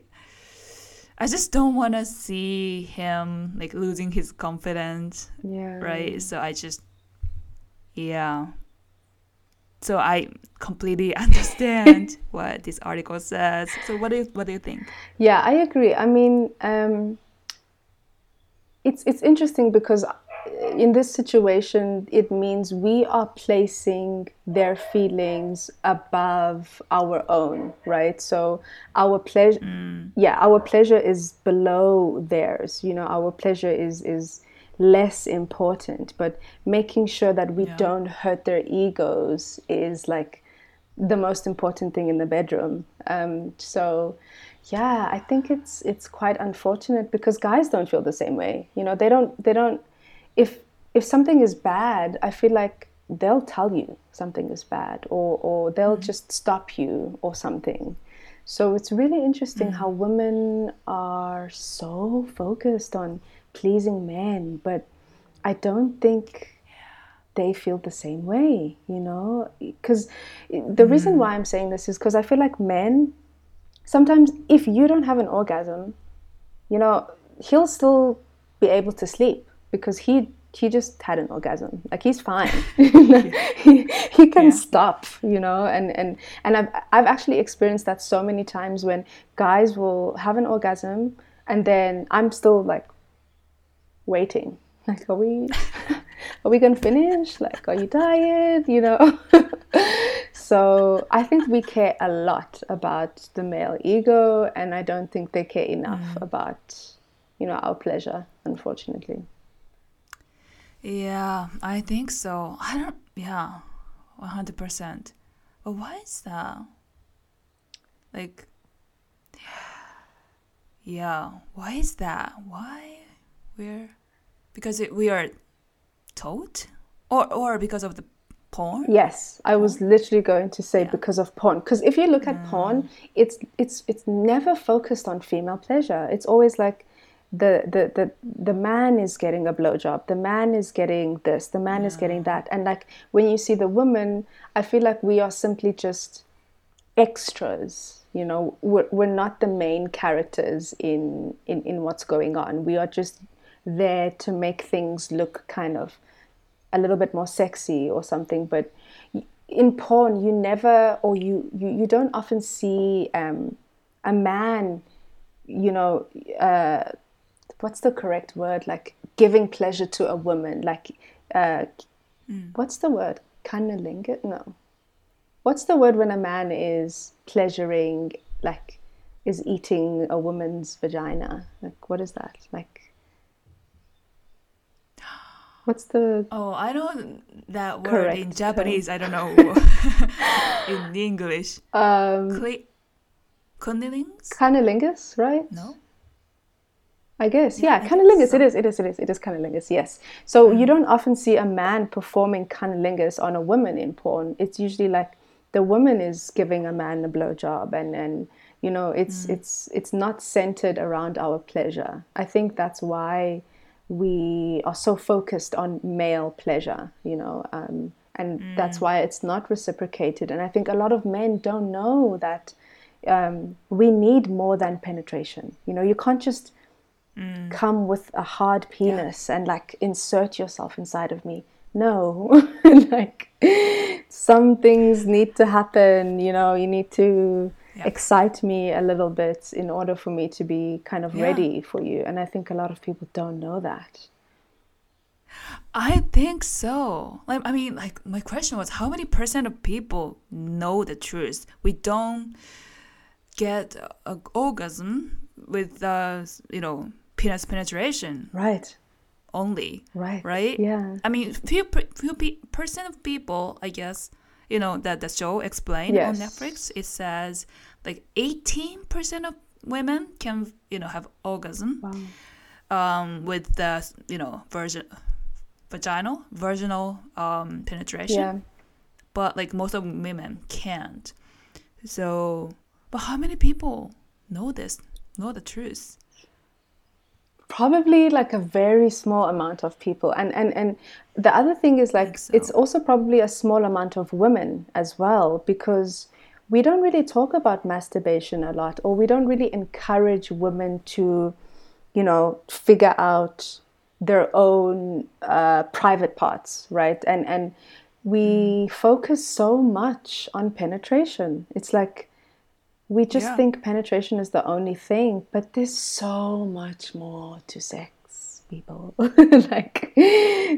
I just don't want to see him like losing his confidence, Yeah. right? So I just, yeah. So I completely understand what this article says. So what do you, what do you think? Yeah, I agree. I mean, um, it's it's interesting because in this situation, it means we are placing their feelings above our own, right? So our pleasure, yeah, our pleasure is below theirs. You know, our pleasure is is less important. But making sure that we Yeah. don't hurt their egos is like the most important thing in the bedroom. Um, so, yeah, I think it's it's quite unfortunate because guys don't feel the same way. You know, they don't they don't if if something is bad, I feel like they'll tell you something is bad or or they'll mm. just stop you or something. So it's really interesting mm. how women are so focused on pleasing men, but I don't think they feel the same way, you know? Because the reason why I'm saying this is because I feel like men, sometimes if you don't have an orgasm, you know, he'll still be able to sleep because he he just had an orgasm like he's fine he, he can yeah. stop you know and and and I've, I've actually experienced that so many times when guys will have an orgasm and then i'm still like waiting. Like are we are we gonna finish? Like are you tired? You know? So i think we care a lot about the male ego and i don't think they care enough mm. about you know our pleasure unfortunately. Yeah i think so. I don't yeah 100% but why is that? Like yeah why is that? Why we're because it, we are taught? Or or because of the porn? Yes i was literally going to say yeah. because of porn. Because if you look at mm. porn it's it's it's never focused on female pleasure. It's always like the the the, the man is getting a blowjob the man is getting this the man yeah. is getting that. And like when you see the woman i feel like we are simply just extras you know? We're, we're not the main characters in, in in what's going on. We are just there to make things look kind of a little bit more sexy or something but in porn you never or you you, you don't often see um, a man you know uh, what's the correct word? Like giving pleasure to a woman like uh, mm. what's the word? Cunnilingus? No. What's the word when a man is pleasuring like is eating a woman's vagina? Like what is that? Like What's the? Oh, I know that word Correct. in Japanese. I don't know in English. Um, Cle- cunnilingus. Cunnilingus, right? No. I guess, yeah, yeah cunnilingus. So. It is, it is, it is, it is cunnilingus. Yes. So mm. you don't often see a man performing cunnilingus on a woman in porn. It's usually like the woman is giving a man a blowjob, and and you know, it's mm. it's it's not centered around our pleasure. I think that's why we are so focused on male pleasure, you know, um, and mm. that's why it's not reciprocated. And I think a lot of men don't know that um, we need more than penetration. You know, you can't just mm. come with a hard penis yeah. and like insert yourself inside of me. No, like some things need to happen. You know, you need to excite me a little bit in order for me to be kind of yeah. ready for you. And I think a lot of people don't know that. I think so. Like, I mean, like my question was, how many percent of people know the truth? We don't get an orgasm with, uh, you know, penis penetration. Right. Only. Right. Right. Yeah. I mean, few few percent of people, I guess, you know that the show explained yes. on Netflix. It says like 18% of women can you know have orgasm wow. um, with the you know virgin vaginal virginal um, penetration. Yeah. But like most of women can't. So, but how many people know this? Know the truth? Probably like a very small amount of people and and and the other thing is like so. it's also probably a small amount of women as well because we don't really talk about masturbation a lot or we don't really encourage women to you know figure out their own uh, private parts right and and we mm. focus so much on penetration it's like we just yeah. think penetration is the only thing, but there's so much more to sex, people. like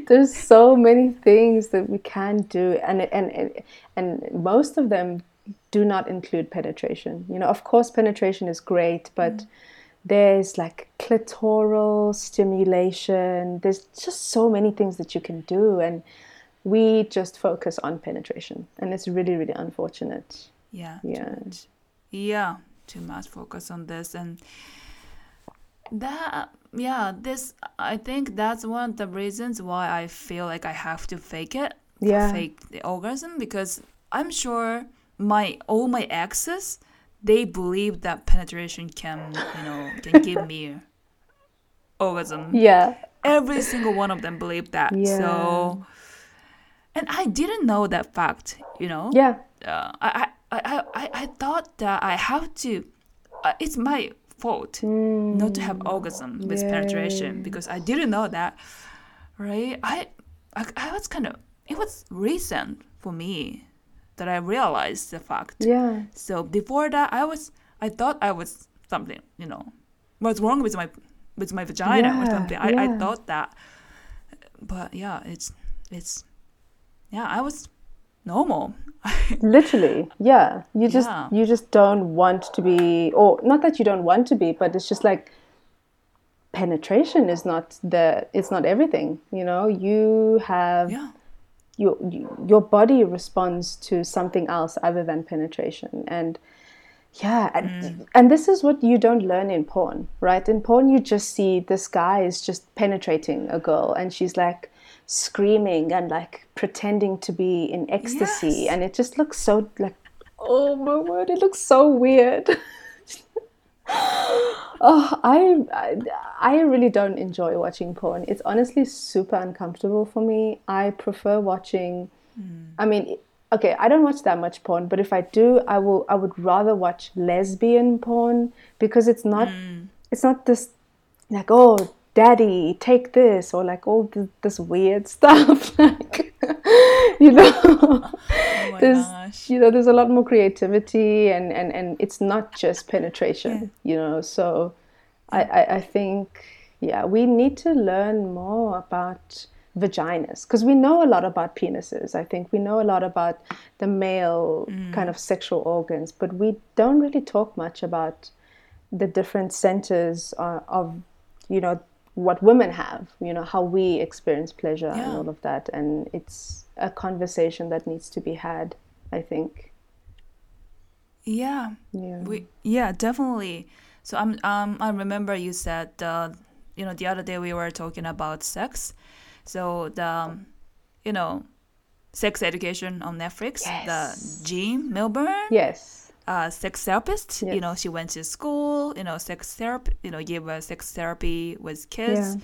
there's so many things that we can do, and and and most of them do not include penetration. You know, of course, penetration is great, but mm. there's like clitoral stimulation. There's just so many things that you can do, and we just focus on penetration, and it's really, really unfortunate. Yeah. Yeah. Yeah, too much focus on this and that yeah this i think that's one of the reasons why i feel like i have to fake it Yeah. fake the orgasm because i'm sure my all my exes they believe that penetration can you know can give me orgasm Yeah. every single one of them believed that Yeah. so and i didn't know that fact you know Yeah. uh, I, I, I, I, I thought that I have to. Uh, it's my fault not to have orgasm with penetration because I didn't know that, right? I, I, I was kind of. It was recent for me that I realized the fact. Yeah. So before that, I was. I thought I was something. You know, what's wrong with my with my vagina or something. I, I thought that, but yeah, it's it's yeah. I was normal. Literally, yeah. You just Yeah. you just don't want to be, or not that you don't want to be, but it's just like penetration is not the it's not everything. You know, you have yeah. your your body responds to something else other than penetration and yeah and, mm. and this is what you don't learn in porn right in porn you just see this guy is just penetrating a girl and she's like screaming and like pretending to be in ecstasy Yes. and it just looks so like oh my word it looks so weird Oh, I, I I really don't enjoy watching porn. It's honestly super uncomfortable for me. I prefer watching. Hmm. I mean, okay, I don't watch that much porn, but if I do, I will. I would rather watch lesbian porn because it's not. Hmm. It's not this like oh daddy take this or like all th- this weird stuff. Like you know Oh my there's gosh. you know there's a lot more creativity and and and it's not just penetration you know so I, I i think yeah we need to learn more about vaginas because we know a lot about penises. I think we know a lot about the male kind of sexual organs but we don't really talk much about the different centers uh, of you know what women have you know how we experience pleasure and all of that and it's a conversation that needs to be had i think Yeah. yeah We yeah, definitely. So I'm um I remember you said uh, you know the other day we were talking about sex. So the um, you know sex education on Netflix. Yes. The Jean Milburn, yes uh, sex therapist. You know she went to school. You know sex therapy. You know gave us sex therapy with kids. yeah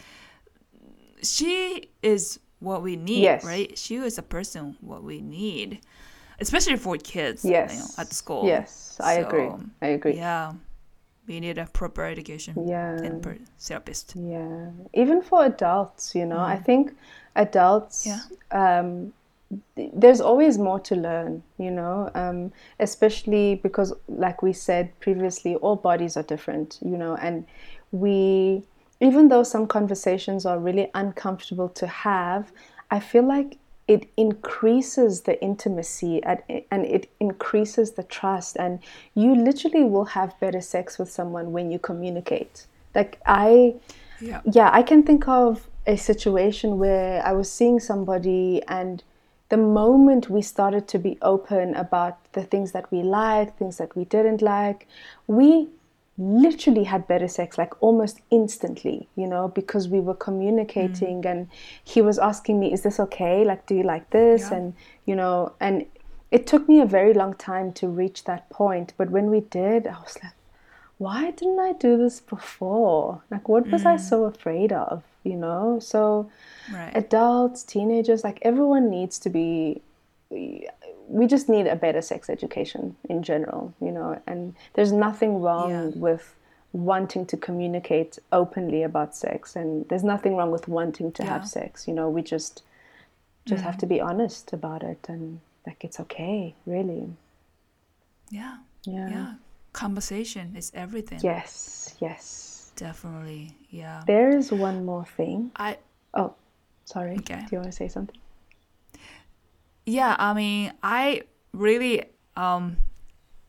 She is what we need, Yes. right? She is a person what we need, especially for kids. yes You know, at school. yes i agree i agree Yeah, we need a proper education Yeah. and per therapist. Yeah, even for adults, you know, I think adults, Yeah. um, there's always more to learn, you know, um, especially because, like we said previously, all bodies are different, you know, and we, even though some conversations are really uncomfortable to have, I feel like it increases the intimacy at, and it increases the trust and you literally will have better sex with someone when you communicate like i Yeah. yeah i can think of a situation where i was seeing somebody and the moment we started to be open about the things that we liked things that we didn't like we literally had better sex like almost instantly you know because we were communicating mm. and he was asking me is this okay like do you like this Yeah. and you know and it took me a very long time to reach that point but when we did i was like why didn't I do this before? Like, what was I mm. so afraid of? You know? So, Right. adults, teenagers, like, everyone needs to be. We just need a better sex education in general, you know? And there's nothing wrong Yeah. with wanting to communicate openly about sex, and there's nothing wrong with wanting to Yeah. have sex, you know? We just just have to mm-hmm. be honest about it and like it's okay really yeah. yeah, Yeah. Conversation is everything. yes yes Definitely. Yeah. There is one more thing. I Oh, sorry. Okay. Do you want to say something? yeah, I mean, I really um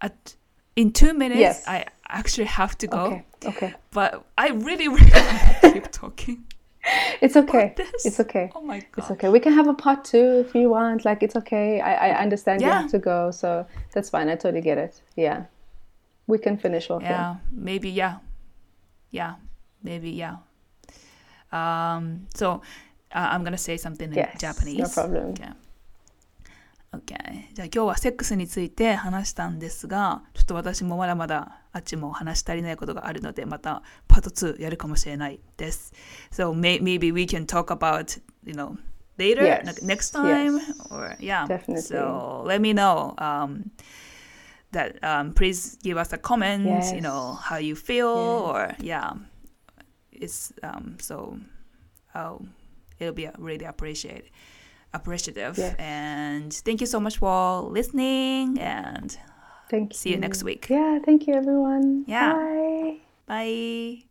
at in 2 minutes Yes. I actually have to go. Okay. Okay. But I really really want to keep talking. It's okay. It's okay. Oh my god. It's okay. We can have a part two if you want. Like it's okay. I, I understand you have to go, so that's fine. I totally get it. Yeah. we can finish off. Yeah, maybe yeah, yeah, maybe yeah. Um, so uh, I'm gonna say something in Yes, Japanese. no problem. Okay. Okay. じゃあ今日はセックスについて話したんですが、ちょっと私もまだまだあっちも話し足りないことがあるので、またパート2やるかもしれないです。So may, maybe we can talk about, you know, later, Yes. like next time, Yes. or yeah. Definitely. So let me know. Um, that um, please give us a comment. You know how you feel, or yeah, it's um so. Oh, it'll be really appreciated appreciative Yes. and thank you so much for listening and Thank you. see you next week Yeah, thank you everyone. Yeah. Bye. bye